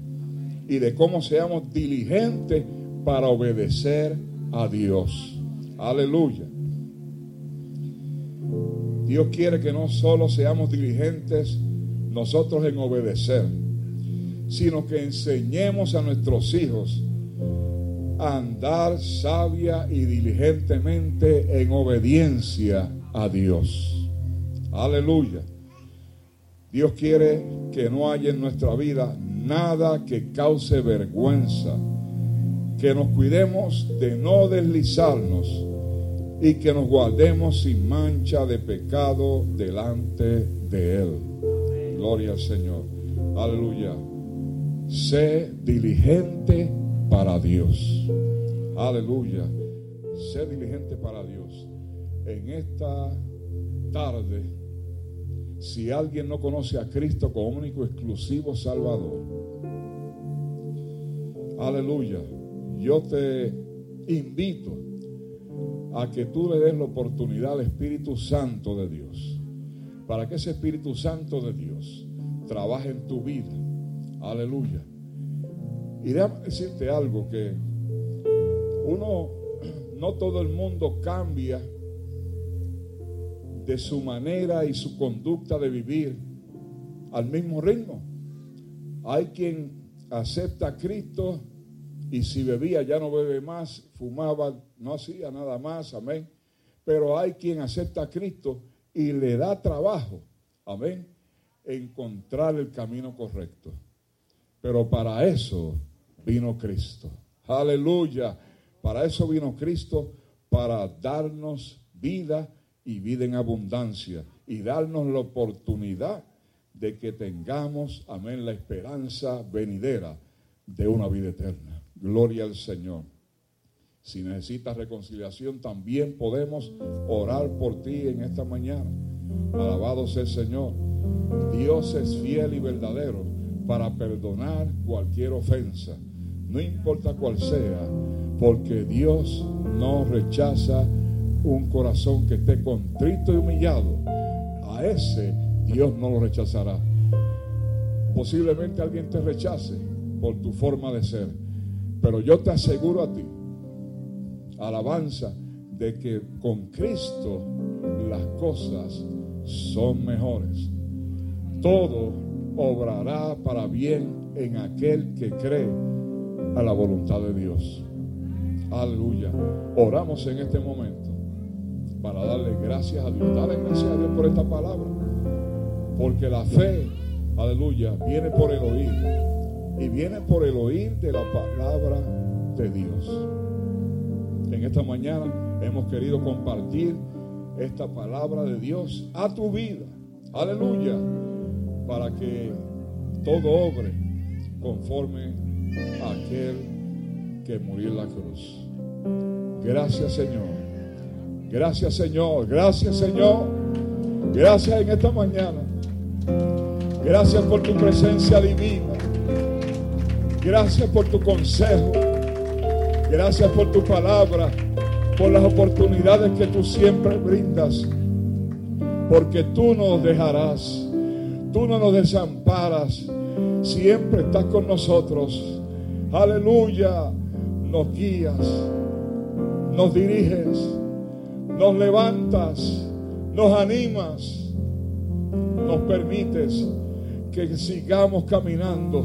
y de cómo seamos diligentes para obedecer a Dios. Aleluya. Dios quiere que no solo seamos diligentes nosotros en obedecer, sino que enseñemos a nuestros hijos a andar sabia y diligentemente en obediencia a Dios. Aleluya. Dios quiere que no haya en nuestra vida nada que cause vergüenza, que nos cuidemos de no deslizarnos y que nos guardemos sin mancha de pecado delante de Él. Gloria al Señor. Aleluya. Sé diligente para Dios. Aleluya. Sé diligente para Dios. En esta tarde, si alguien no conoce a Cristo como único exclusivo Salvador, aleluya, yo te invito a que tú le des la oportunidad al Espíritu Santo de Dios, para que ese Espíritu Santo de Dios trabaje en tu vida. Aleluya. Y déjame decirte algo que uno, no todo el mundo cambia de su manera y su conducta de vivir al mismo ritmo. Hay quien acepta a Cristo y si bebía ya no bebe más, fumaba, no hacía nada más, amén. Pero hay quien acepta a Cristo y le da trabajo, amén, encontrar el camino correcto. Pero para eso vino Cristo. Aleluya. Para eso vino Cristo, para darnos vida y vida en abundancia y darnos la oportunidad de que tengamos, amén, la esperanza venidera de una vida eterna. Gloria al Señor. Si necesitas reconciliación, también podemos orar por ti en esta mañana. Alabado sea el Señor. Dios es fiel y verdadero para perdonar cualquier ofensa, no importa cuál sea, porque Dios no rechaza un corazón que esté contrito y humillado. A ese Dios no lo rechazará. Posiblemente alguien te rechace por tu forma de ser, pero yo te aseguro a ti, alabanza, de que con Cristo las cosas son mejores. Todo obrará para bien en aquel que cree a la voluntad de Dios. Aleluya. Oramos en este momento para darle gracias a Dios. Dale gracias a Dios por esta palabra. Porque la fe, aleluya, viene por el oír. Y viene por el oír de la palabra de Dios. En esta mañana hemos querido compartir esta palabra de Dios a tu vida. Aleluya. Para que todo obre conforme a aquel que murió en la cruz. Gracias Señor. Gracias Señor. Gracias Señor. Gracias en esta mañana. Gracias por tu presencia divina. Gracias por tu consejo. Gracias por tu palabra. Por las oportunidades que tú siempre brindas. Porque tú no nos dejarás. Tú no nos desamparas. Siempre estás con nosotros. Aleluya. Nos guías. Nos diriges. Nos levantas. Nos animas. Nos permites que sigamos caminando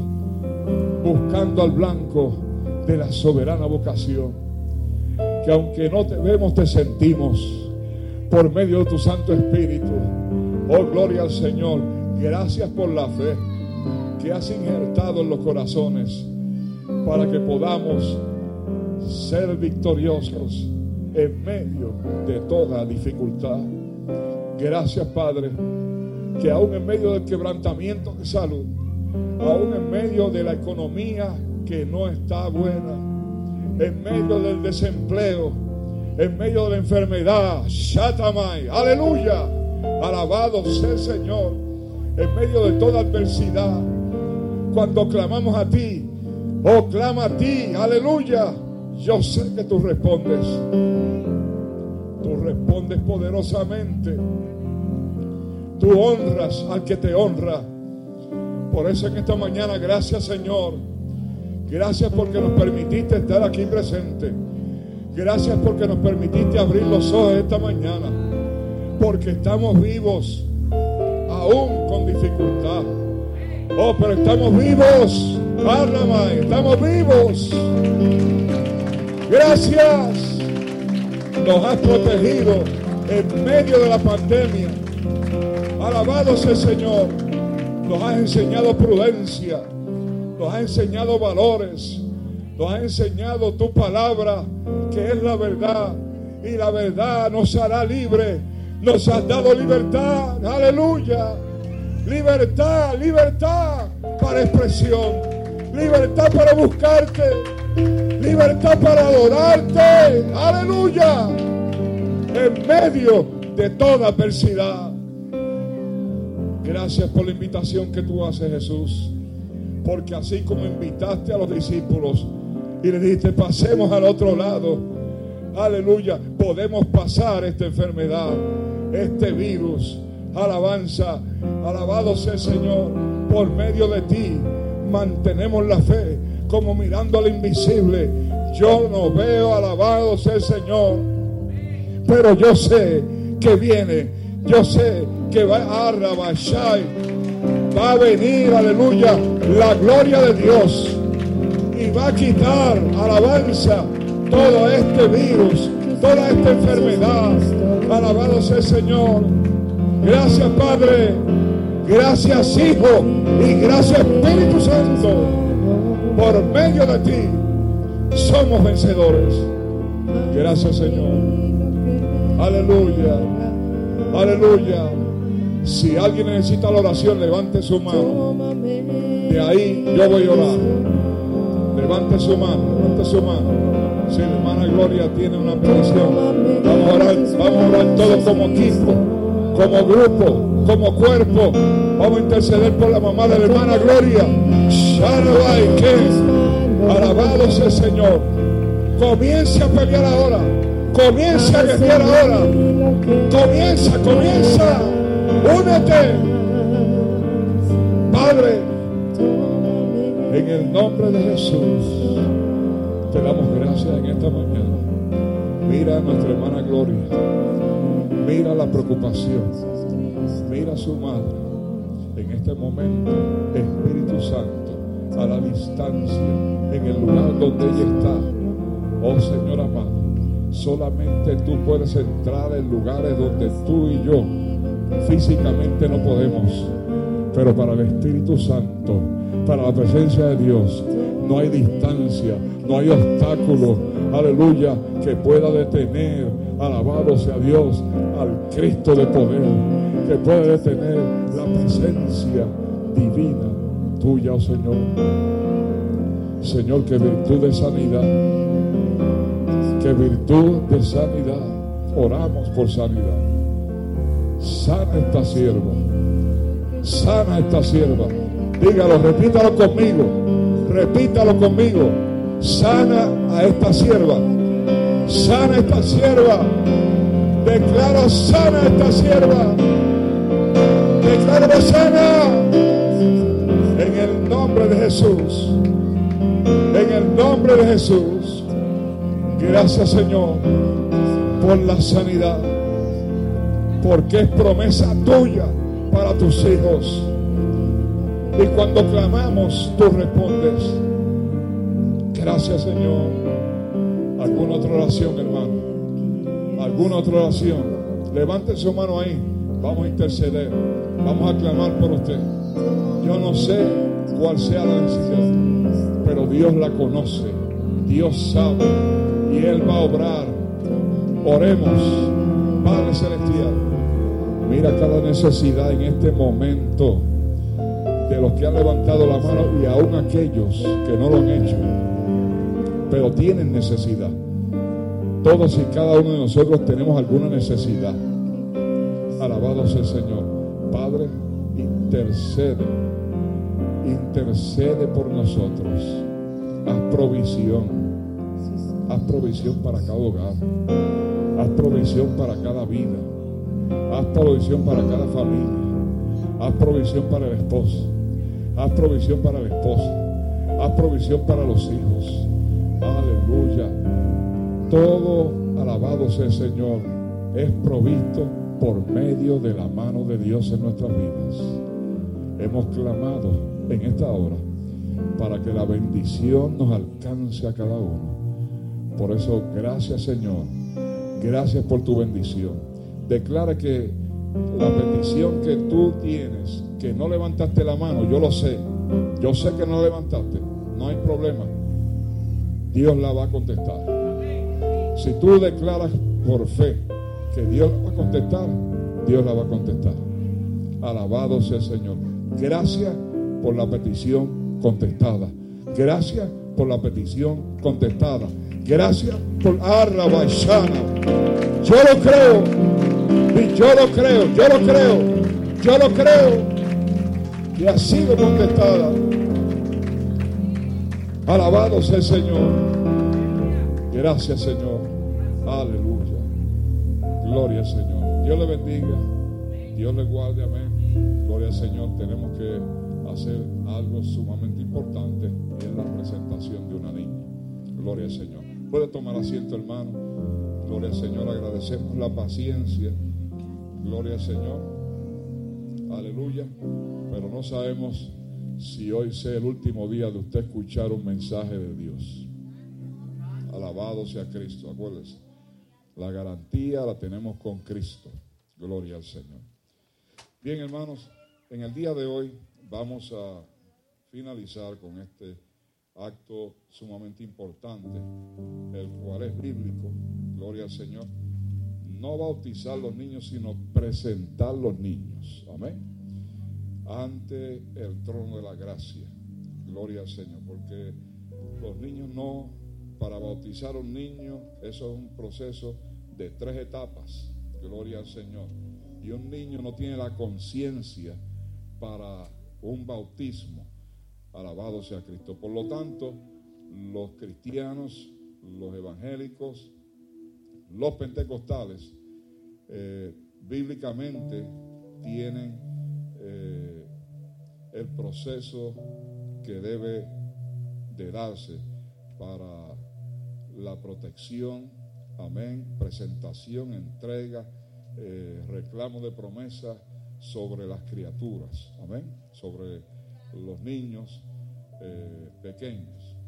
buscando al blanco de la soberana vocación. Que aunque no te vemos, te sentimos por medio de tu Santo Espíritu. Oh, gloria al Señor. Gracias por la fe que has injertado en los corazones para que podamos ser victoriosos en medio de toda dificultad. Gracias, Padre, que aún en medio del quebrantamiento de salud, aún en medio de la economía que no está buena, en medio del desempleo, en medio de la enfermedad, Shatamai, aleluya, alabado sea el Señor, en medio de toda adversidad, cuando clamamos a ti, oh clama a ti, aleluya, yo sé que tú respondes, tú respondes poderosamente, tú honras al que te honra. Por eso en esta mañana, gracias Señor. Gracias porque nos permitiste estar aquí presente. Gracias porque nos permitiste abrir los ojos esta mañana. Porque estamos vivos, aún con dificultad. Oh, pero estamos vivos. Arrama, estamos vivos. Gracias. Nos has protegido en medio de la pandemia. Alabado sea el Señor. Nos has enseñado prudencia. Nos has enseñado valores. Nos has enseñado tu palabra, que es la verdad. Y la verdad nos hará libre. Nos has dado libertad. Aleluya. Libertad, libertad para expresión. Libertad para buscarte. Libertad para adorarte. Aleluya. En medio de toda adversidad. Gracias por la invitación que tú haces, Jesús. Porque así como invitaste a los discípulos y le dijiste, pasemos al otro lado. Aleluya. Podemos pasar esta enfermedad, este virus. Alabanza. Alabado sea el Señor. Por medio de ti mantenemos la fe como mirando al invisible. Yo no veo, alabado sea el Señor. Pero yo sé que viene. Yo sé que va a Rabashai. Va a venir, aleluya, la gloria de Dios. Y va a quitar, alabanza, todo este virus, toda esta enfermedad. Alabado sea el Señor. Gracias, Padre. Gracias, Hijo. Y gracias, Espíritu Santo. Por medio de ti somos vencedores. Gracias, Señor. Aleluya. Aleluya. Si alguien necesita la oración, levante su mano. De ahí yo voy a orar. Levante su mano, levante su mano. Si la hermana Gloria tiene una petición, vamos a orar, vamos a orar todos como equipo, como grupo, como cuerpo. Vamos a interceder por la mamá de la hermana Gloria. Alabado sea el Señor. Comience a pelear ahora. Comienza a guerrear ahora. Comienza, comienza. Únete. Padre, en el nombre de Jesús, te damos gracias en esta mañana. Mira a nuestra hermana Gloria. Mira la preocupación. Mira a su madre. En este momento, Espíritu Santo, a la distancia, en el lugar donde ella está. Oh Señor amado, solamente tú puedes entrar en lugares donde tú y yo físicamente no podemos. Pero para el Espíritu Santo, para la presencia de Dios, no hay distancia, no hay obstáculo. aleluya, que pueda detener, alabado sea Dios, al Cristo de poder, que pueda detener la presencia divina tuya, oh Señor. Señor, que virtud de sanidad, que virtud de sanidad, oramos por sanidad. Sana esta sierva, sana esta sierva. Dígalo, repítalo conmigo, repítalo conmigo. Sana a esta sierva, sana esta sierva. Declaro sana esta sierva. Declaro sana en el nombre de Jesús. En el nombre de Jesús. Gracias Señor por la sanidad. Porque es promesa tuya para tus hijos. Y cuando clamamos, tú respondes. Gracias Señor. ¿Alguna otra oración, hermano? ¿Alguna otra oración? Levante su mano ahí. Vamos a interceder. Vamos a clamar por usted. Yo no sé cuál sea la necesidad, pero Dios la conoce. Dios sabe y Él va a obrar. Oremos, Padre Celestial. Mira cada necesidad en este momento de los que han levantado la mano y aún aquellos que no lo han hecho, pero tienen necesidad. Todos y cada uno de nosotros tenemos alguna necesidad. Alabado sea el Señor. Padre, intercede, intercede por nosotros. Haz provisión, haz provisión para cada hogar, haz provisión para cada vida, haz provisión para cada familia, haz provisión para el esposo, haz provisión para la esposa, haz provisión para los hijos. Aleluya. Todo alabado sea el Señor es provisto por medio de la mano de Dios en nuestras vidas. Hemos clamado en esta hora para que la bendición nos alcance a cada uno. Por eso, gracias Señor. Gracias por tu bendición. Declara que la petición que tú tienes, que no levantaste la mano, yo lo sé. Yo sé que no levantaste. No hay problema. Dios la va a contestar. Si tú declaras por fe que Dios va a contestar, Dios la va a contestar. Alabado sea el Señor. Gracias por la petición contestada. Gracias por la petición contestada. Gracias por Arrabaishana. Yo lo creo. Yo lo creo. Yo lo creo. Yo lo creo. Y ha sido contestada. Alabado sea el Señor. Gracias, Señor. Aleluya. Gloria al Señor. Dios le bendiga. Dios le guarde. Amén. Gloria al Señor. Tenemos que hacer algo sumamente importante es la presentación de una niña. Gloria al Señor. Puede tomar asiento, hermano. Gloria al Señor. Agradecemos la paciencia. Gloria al Señor. Aleluya. Pero no sabemos si hoy sea el último día de usted escuchar un mensaje de Dios. Alabado sea Cristo. Acuérdese. La garantía la tenemos con Cristo. Gloria al Señor. Bien, hermanos, en el día de hoy vamos a finalizar con este acto sumamente importante, el cual es bíblico. Gloria al Señor. No bautizar los niños, sino presentar los niños. Amén ante el trono de la gracia. Gloria al Señor, porque los niños no, para bautizar a un niño, eso es un proceso de tres etapas. Gloria al Señor. Y un niño no tiene la conciencia para un bautismo. Alabado sea Cristo. Por lo tanto, los cristianos, los evangélicos, los pentecostales, eh, bíblicamente tienen eh, el proceso que debe de darse para la protección, amén, presentación, entrega, eh, reclamo de promesa sobre las criaturas, amén, sobre los niños eh,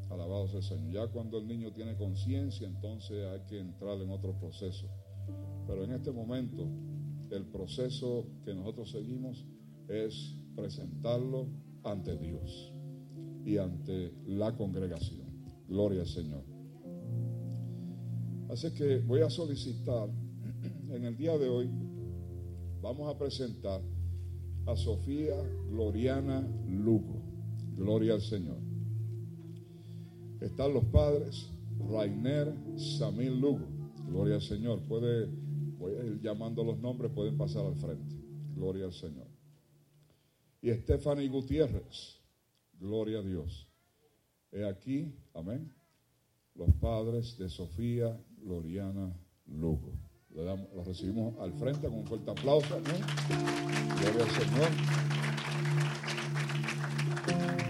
pequeños. Alabados el Señor. Ya cuando el niño tiene conciencia, entonces hay que entrar en otro proceso. Pero en este momento, el proceso que nosotros seguimos es presentarlo ante Dios y ante la congregación. Gloria al Señor. Así que voy a solicitar, en el día de hoy, vamos a presentar a Sofía Gloriana Lugo. Gloria al Señor. Están los padres, Rainer Samil Lugo. Gloria al Señor. Puede, voy a ir llamando los nombres, pueden pasar al frente. Gloria al Señor. Y Stephanie Gutiérrez. Gloria a Dios. He aquí, amén, los padres de Sofía Gloriana Lugo. Los recibimos al frente con un fuerte aplauso. Gloria al Señor.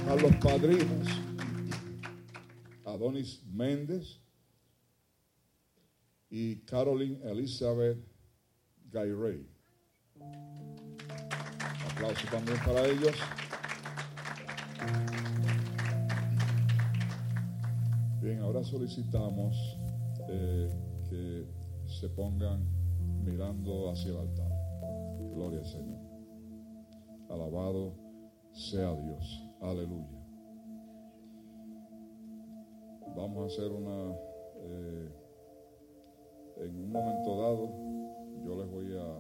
A los padrinos, Adonis Méndez y Caroline Elizabeth Gayrey. Aplauso también para ellos. Bien, ahora solicitamos eh, que se pongan mirando hacia el altar. Gloria al Señor. Alabado sea Dios. Aleluya. Vamos a hacer una... eh, en un momento dado, yo les voy a,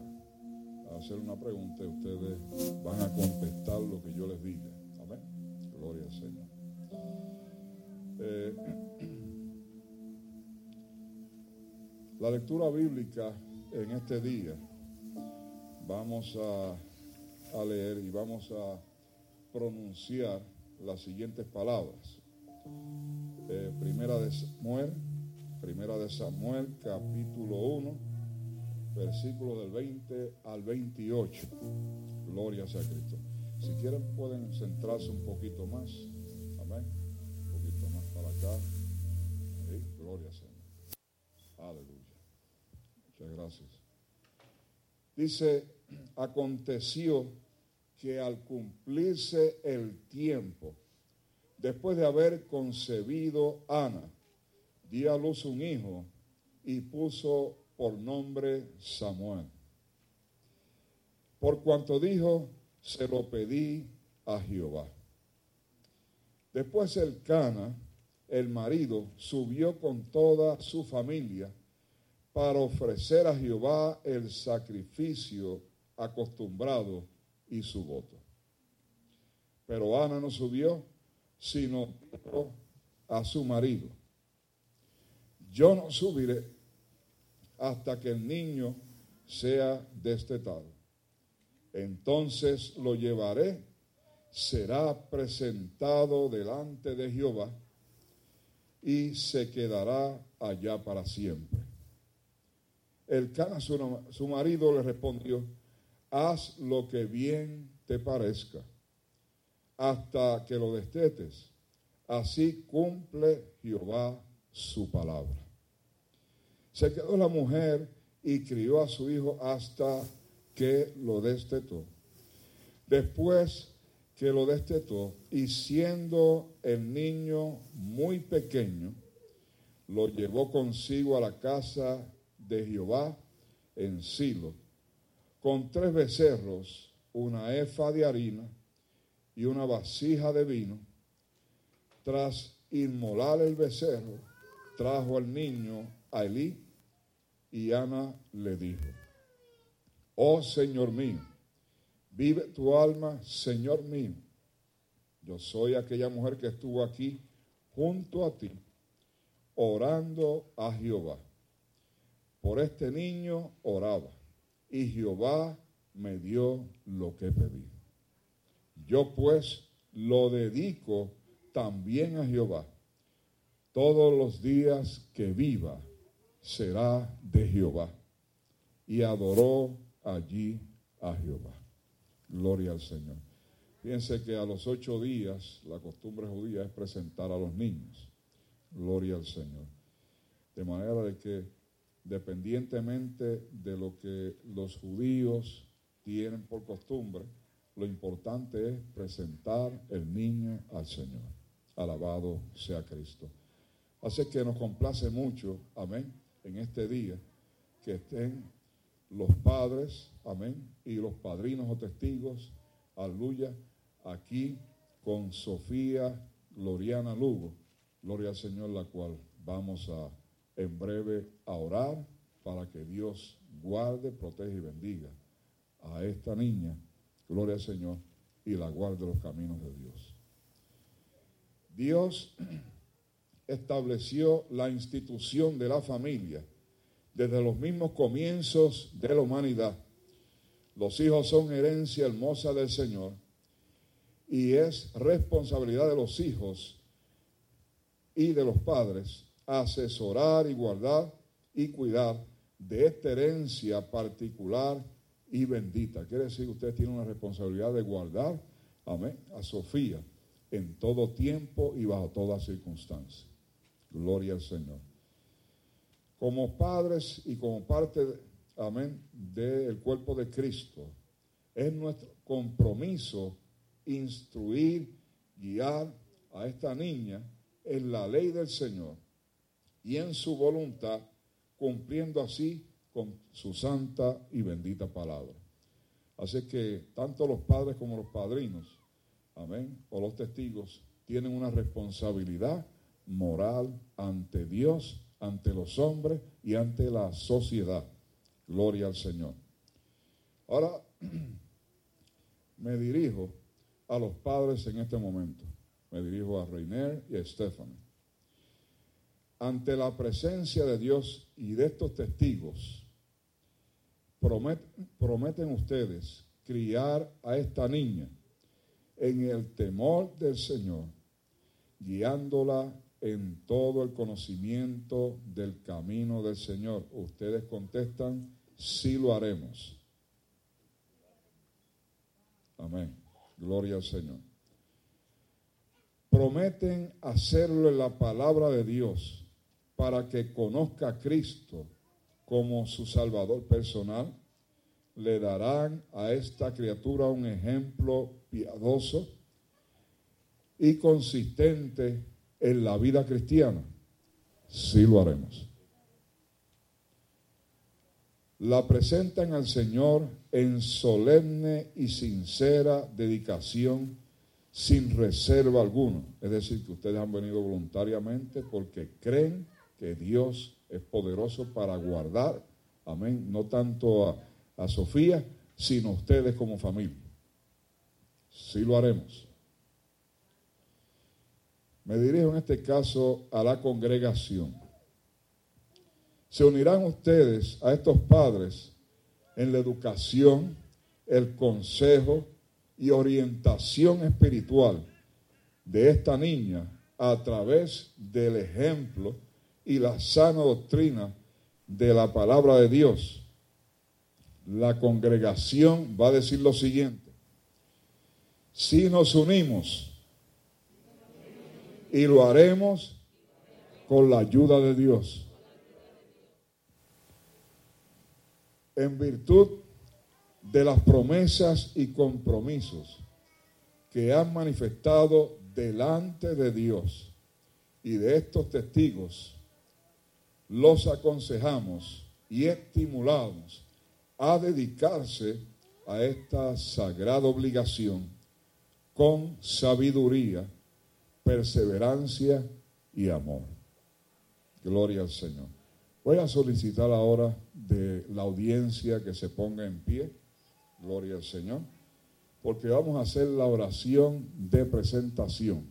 hacer una pregunta y ustedes van a contestar lo que yo les diga. Amén. Gloria al Señor. Eh, la lectura bíblica en este día vamos a leer y vamos a pronunciar las siguientes palabras. Eh, primera de Samuel, primera de Samuel, capítulo 1, versículo del 20 al 28. Gloria sea Cristo. Si quieren pueden centrarse un poquito más. Amén. Un poquito más para acá. Ahí, gloria Señor. Aleluya. Muchas gracias. Dice, aconteció que al cumplirse el tiempo, después de haber concebido Ana, dio a luz un hijo y puso por nombre Samuel. Por cuanto dijo, se lo pedí a Jehová. Después el Cana, el marido, subió con toda su familia para ofrecer a Jehová el sacrificio acostumbrado y su voto. Pero Ana no subió, sino a su marido. Yo no subiré hasta que el niño sea destetado. Entonces lo llevaré, será presentado delante de Jehová y se quedará allá para siempre. El Cana, su, su marido, le respondió, haz lo que bien te parezca, hasta que lo destetes. Así cumple Jehová su palabra. Se quedó la mujer y crió a su hijo hasta que lo destetó. Después que lo destetó y siendo el niño muy pequeño, lo llevó consigo a la casa de Jehová en Silo, con tres becerros, una efa de harina y una vasija de vino. Tras inmolar el becerro, trajo al niño a Elí y Ana le dijo, oh Señor mío, vive tu alma, Señor mío. Yo soy aquella mujer que estuvo aquí junto a ti, orando a Jehová. Por este niño oraba y Jehová me dio lo que pedí. Yo pues lo dedico también a Jehová. Todos los días que viva será de Jehová. Y adoró allí a Jehová. Gloria al Señor. Fíjense que a los ocho días la costumbre judía es presentar a los niños. Gloria al Señor. De manera de que dependientemente de lo que los judíos tienen por costumbre, lo importante es presentar el niño al Señor. Alabado sea Cristo. Así que nos complace mucho, amén, en este día que estén los padres, amén, y los padrinos o testigos, aleluya, aquí con Sofía Gloriana Lugo, gloria al Señor, la cual vamos a en breve a orar para que Dios guarde, protege y bendiga a esta niña, gloria al Señor, y la guarde los caminos de Dios. Dios estableció la institución de la familia desde los mismos comienzos de la humanidad. Los hijos son herencia hermosa del Señor y es responsabilidad de los hijos y de los padres asesorar y guardar y cuidar de esta herencia particular y bendita. Quiere decir que usted tiene una responsabilidad de guardar, amén, a Sofía en todo tiempo y bajo toda circunstancia. Gloria al Señor. Como padres y como parte, amén, del cuerpo de Cristo, es nuestro compromiso instruir, guiar a esta niña en la ley del Señor y en su voluntad, cumpliendo así con su santa y bendita palabra. Así que tanto los padres como los padrinos, amén, o los testigos, tienen una responsabilidad moral ante Dios, ante los hombres y ante la sociedad. Gloria al Señor. Ahora me dirijo a los padres en este momento. Me dirijo a Reiner y a Stephanie. Ante la presencia de Dios y de estos testigos, promet- prometen ustedes criar a esta niña en el temor del Señor, guiándola en todo el conocimiento del camino del Señor. Ustedes contestan, sí lo haremos. Amén. Gloria al Señor. Prometen hacerlo en la palabra de Dios para que conozca a Cristo como su Salvador personal. Le darán a esta criatura un ejemplo piadoso y consistente en la vida cristiana. Sí lo haremos. La presentan al Señor en solemne y sincera dedicación, sin reserva alguna. Es decir, que ustedes han venido voluntariamente porque creen que Dios es poderoso para guardar, amén, no tanto a, Sofía, sino a ustedes como familia. Sí lo haremos. Me dirijo en este caso a la congregación. Se unirán ustedes a estos padres en la educación, el consejo y orientación espiritual de esta niña a través del ejemplo y la sana doctrina de la palabra de Dios. La congregación va a decir lo siguiente. Si nos unimos y lo haremos con la ayuda de Dios. En virtud de las promesas y compromisos que han manifestado delante de Dios y de estos testigos, los aconsejamos y estimulamos a dedicarse a esta sagrada obligación con sabiduría, perseverancia y amor. Gloria al Señor. Voy a solicitar ahora de la audiencia que se ponga en pie. Gloria al Señor. Porque vamos a hacer la oración de presentación.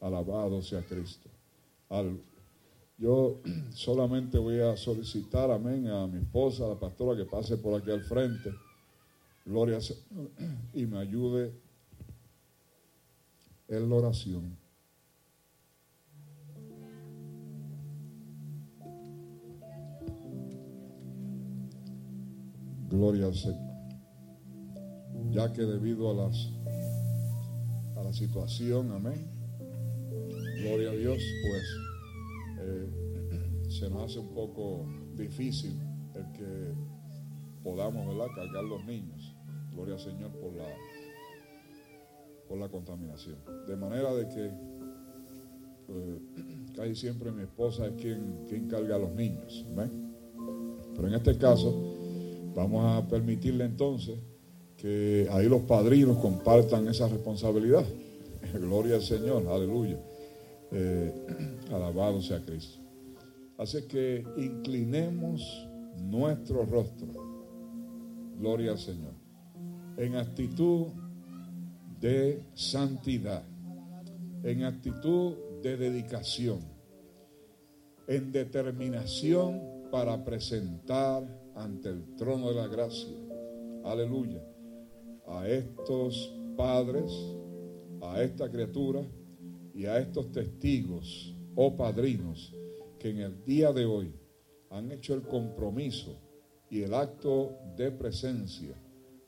Alabado sea Cristo. Al- yo solamente voy a solicitar, amén, a mi esposa, a la pastora, que pase por aquí al frente. Gloria al Señor. Y me ayude en la oración. Gloria al Señor. Ya que debido a las a la situación, amén. Gloria a Dios, pues eh, se nos hace un poco difícil el que podamos, ¿verdad?, cargar los niños. Gloria al Señor por la por la contaminación. De manera de que eh, casi siempre mi esposa es quien, quien carga a los niños. Pero en este caso, vamos a permitirle entonces que ahí los padrinos compartan esa responsabilidad. Gloria al Señor, aleluya. Eh, alabado sea Cristo. Así que inclinemos nuestro rostro. Gloria al Señor. En actitud de santidad. En actitud de dedicación. En determinación para presentar ante el trono de la gracia. Aleluya. A estos padres, a esta criatura y a estos testigos o padrinos que en el día de hoy han hecho el compromiso y el acto de presencia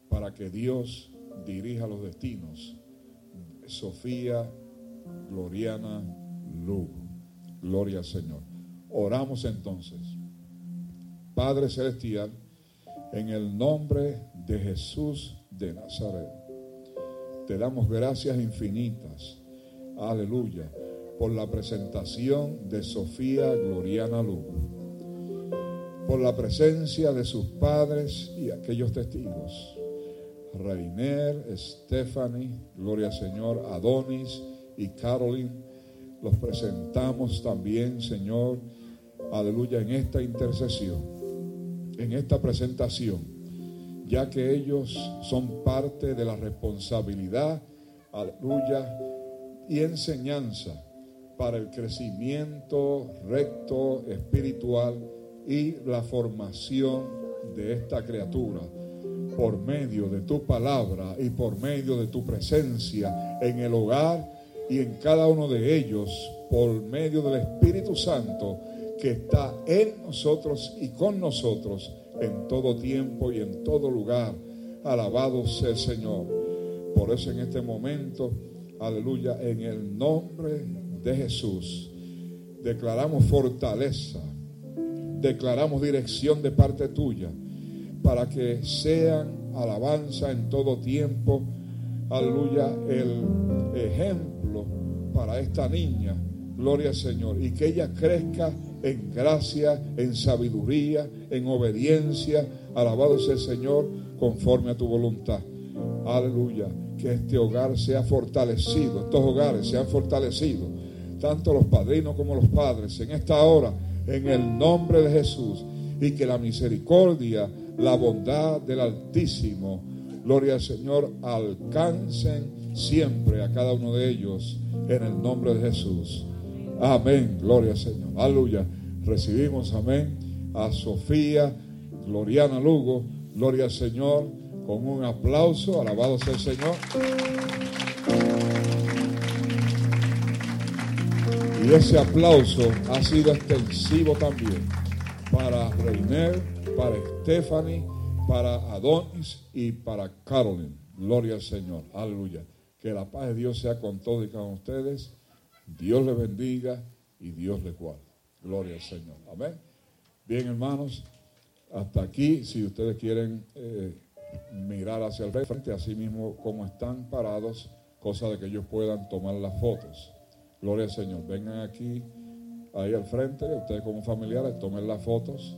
para que Dios dirija los destinos. Sofía Gloriana Lugo. Gloria al Señor. Oramos entonces. Padre Celestial, en el nombre de Jesús de Nazaret, te damos gracias infinitas. Aleluya. Por la presentación de Sofía Gloriana Lugo. Por la presencia de sus padres y aquellos testigos. Reiner, Stephanie, Gloria Señor, Adonis y Caroline. Los presentamos también, Señor, aleluya, en esta intercesión, en esta presentación, ya que ellos son parte de la responsabilidad, aleluya, y enseñanza para el crecimiento recto espiritual y la formación de esta criatura por medio de tu palabra y por medio de tu presencia en el hogar y en cada uno de ellos por medio del Espíritu Santo que está en nosotros y con nosotros en todo tiempo y en todo lugar. Alabado sea el Señor. Por eso en este momento, aleluya, en el nombre de Jesús, declaramos fortaleza, declaramos dirección de parte tuya para que sean alabanza en todo tiempo, aleluya, el ejemplo para esta niña, gloria al Señor, y que ella crezca en gracia, en sabiduría, en obediencia, alabado sea el Señor, conforme a tu voluntad. Aleluya, que este hogar sea fortalecido, estos hogares sean fortalecidos, tanto los padrinos como los padres, en esta hora, en el nombre de Jesús, y que la misericordia, la bondad del Altísimo, gloria al Señor, alcancen siempre a cada uno de ellos en el nombre de Jesús. Amén, gloria al Señor. Aleluya. Recibimos, amén, a Sofía Gloriana Lugo, gloria al Señor, con un aplauso, alabado sea el Señor. Y ese aplauso ha sido extensivo también para Reiner, para Stephanie, para Adonis y para Carolyn. Gloria al Señor. Aleluya. Que la paz de Dios sea con todos y con ustedes. Dios les bendiga y Dios les guarde. Gloria al Señor. Amén. Bien, hermanos, hasta aquí, si ustedes quieren eh, mirar hacia el frente, así mismo como están parados, cosa de que ellos puedan tomar las fotos. Gloria al Señor. Vengan aquí, ahí al frente, ustedes como familiares, tomen las fotos.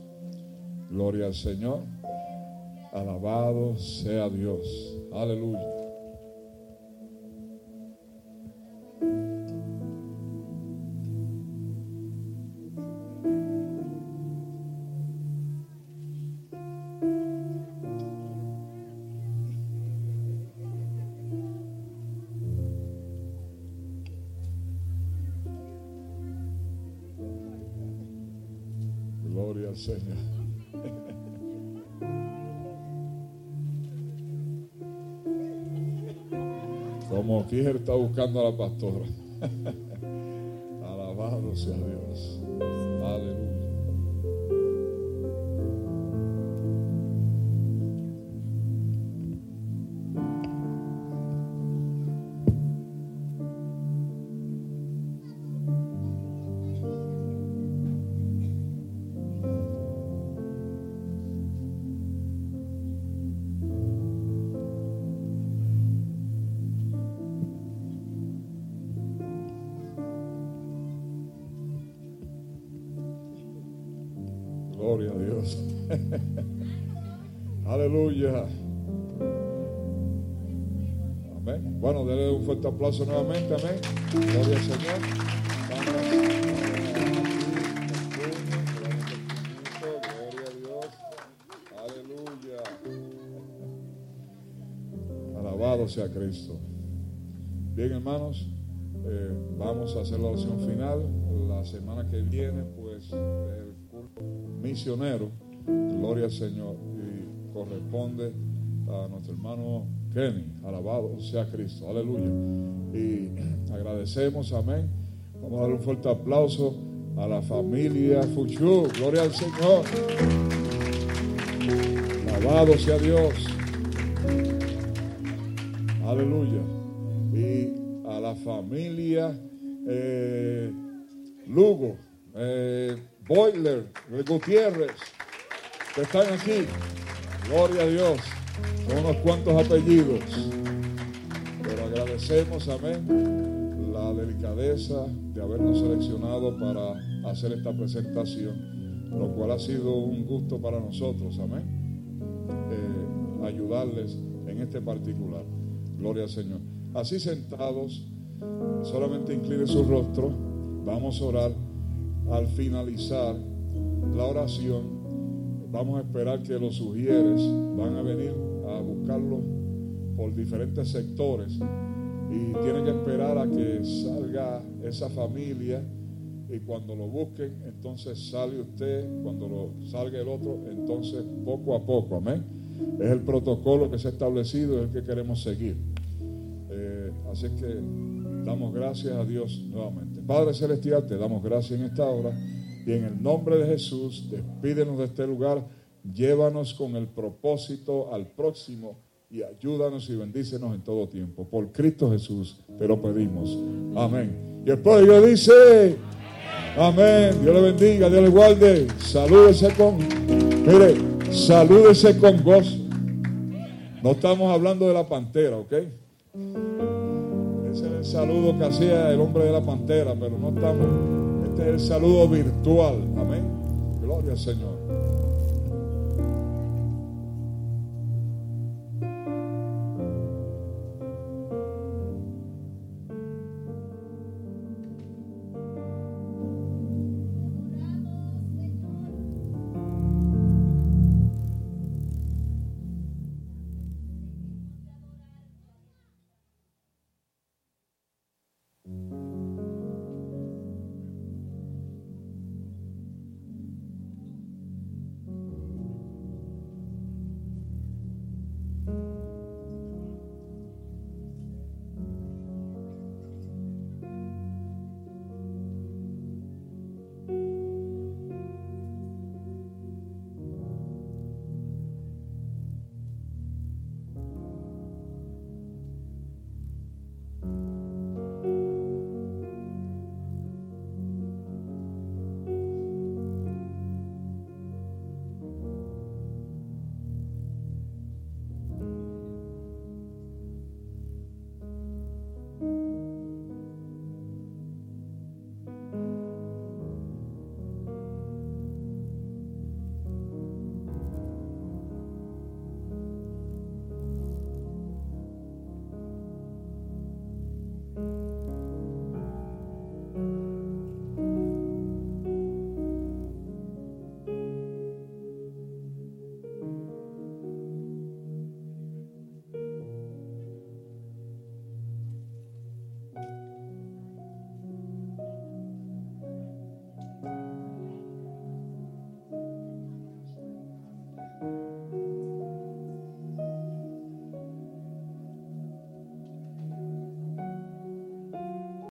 Gloria al Señor. Alabado sea Dios. Aleluya. Está buscando a la pastora. Alabado sea Dios. aplauso nuevamente, amén. Gloria al Señor. Gloria a Dios. Aleluya. Alabado sea Cristo. Bien, hermanos, eh, vamos a hacer la oración final. La semana que viene, pues, el culto misionero, gloria al Señor, y corresponde a nuestro hermano Kenny. Alabado sea Cristo. Aleluya. Y agradecemos, amén. Vamos a dar un fuerte aplauso a la familia Fuchu. Gloria al Señor. Alabado sea Dios. Aleluya. Y a la familia eh, Lugo, eh, Boiler, Gutiérrez, que están aquí. Gloria a Dios. Son unos cuantos apellidos. Pero agradecemos, amén, la delicadeza de habernos seleccionado para hacer esta presentación, lo cual ha sido un gusto para nosotros, amén, eh, ayudarles en este particular. Gloria al Señor. Así sentados, solamente incline su rostro, vamos a orar. Al finalizar la oración, vamos a esperar que los sugieres van a venir buscarlo por diferentes sectores y tienen que esperar a que salga esa familia y cuando lo busquen, entonces sale usted, cuando lo salga el otro, entonces poco a poco, amén. Es el protocolo que se ha establecido, es el que queremos seguir. Eh, así que damos gracias a Dios nuevamente. Padre Celestial, te damos gracias en esta hora y en el nombre de Jesús, despídenos de este lugar, llévanos con el propósito al próximo y ayúdanos y bendícenos en todo tiempo. Por Cristo Jesús te lo pedimos. Amén. Y el pueblo dice, amén. Dios le bendiga, Dios le guarde. Salúdese con, mire, salúdese con gozo. No estamos hablando de la pantera, ¿ok? Ese es el saludo que hacía el hombre de la pantera, pero no estamos. Este es el saludo virtual. Amén. Gloria al Señor.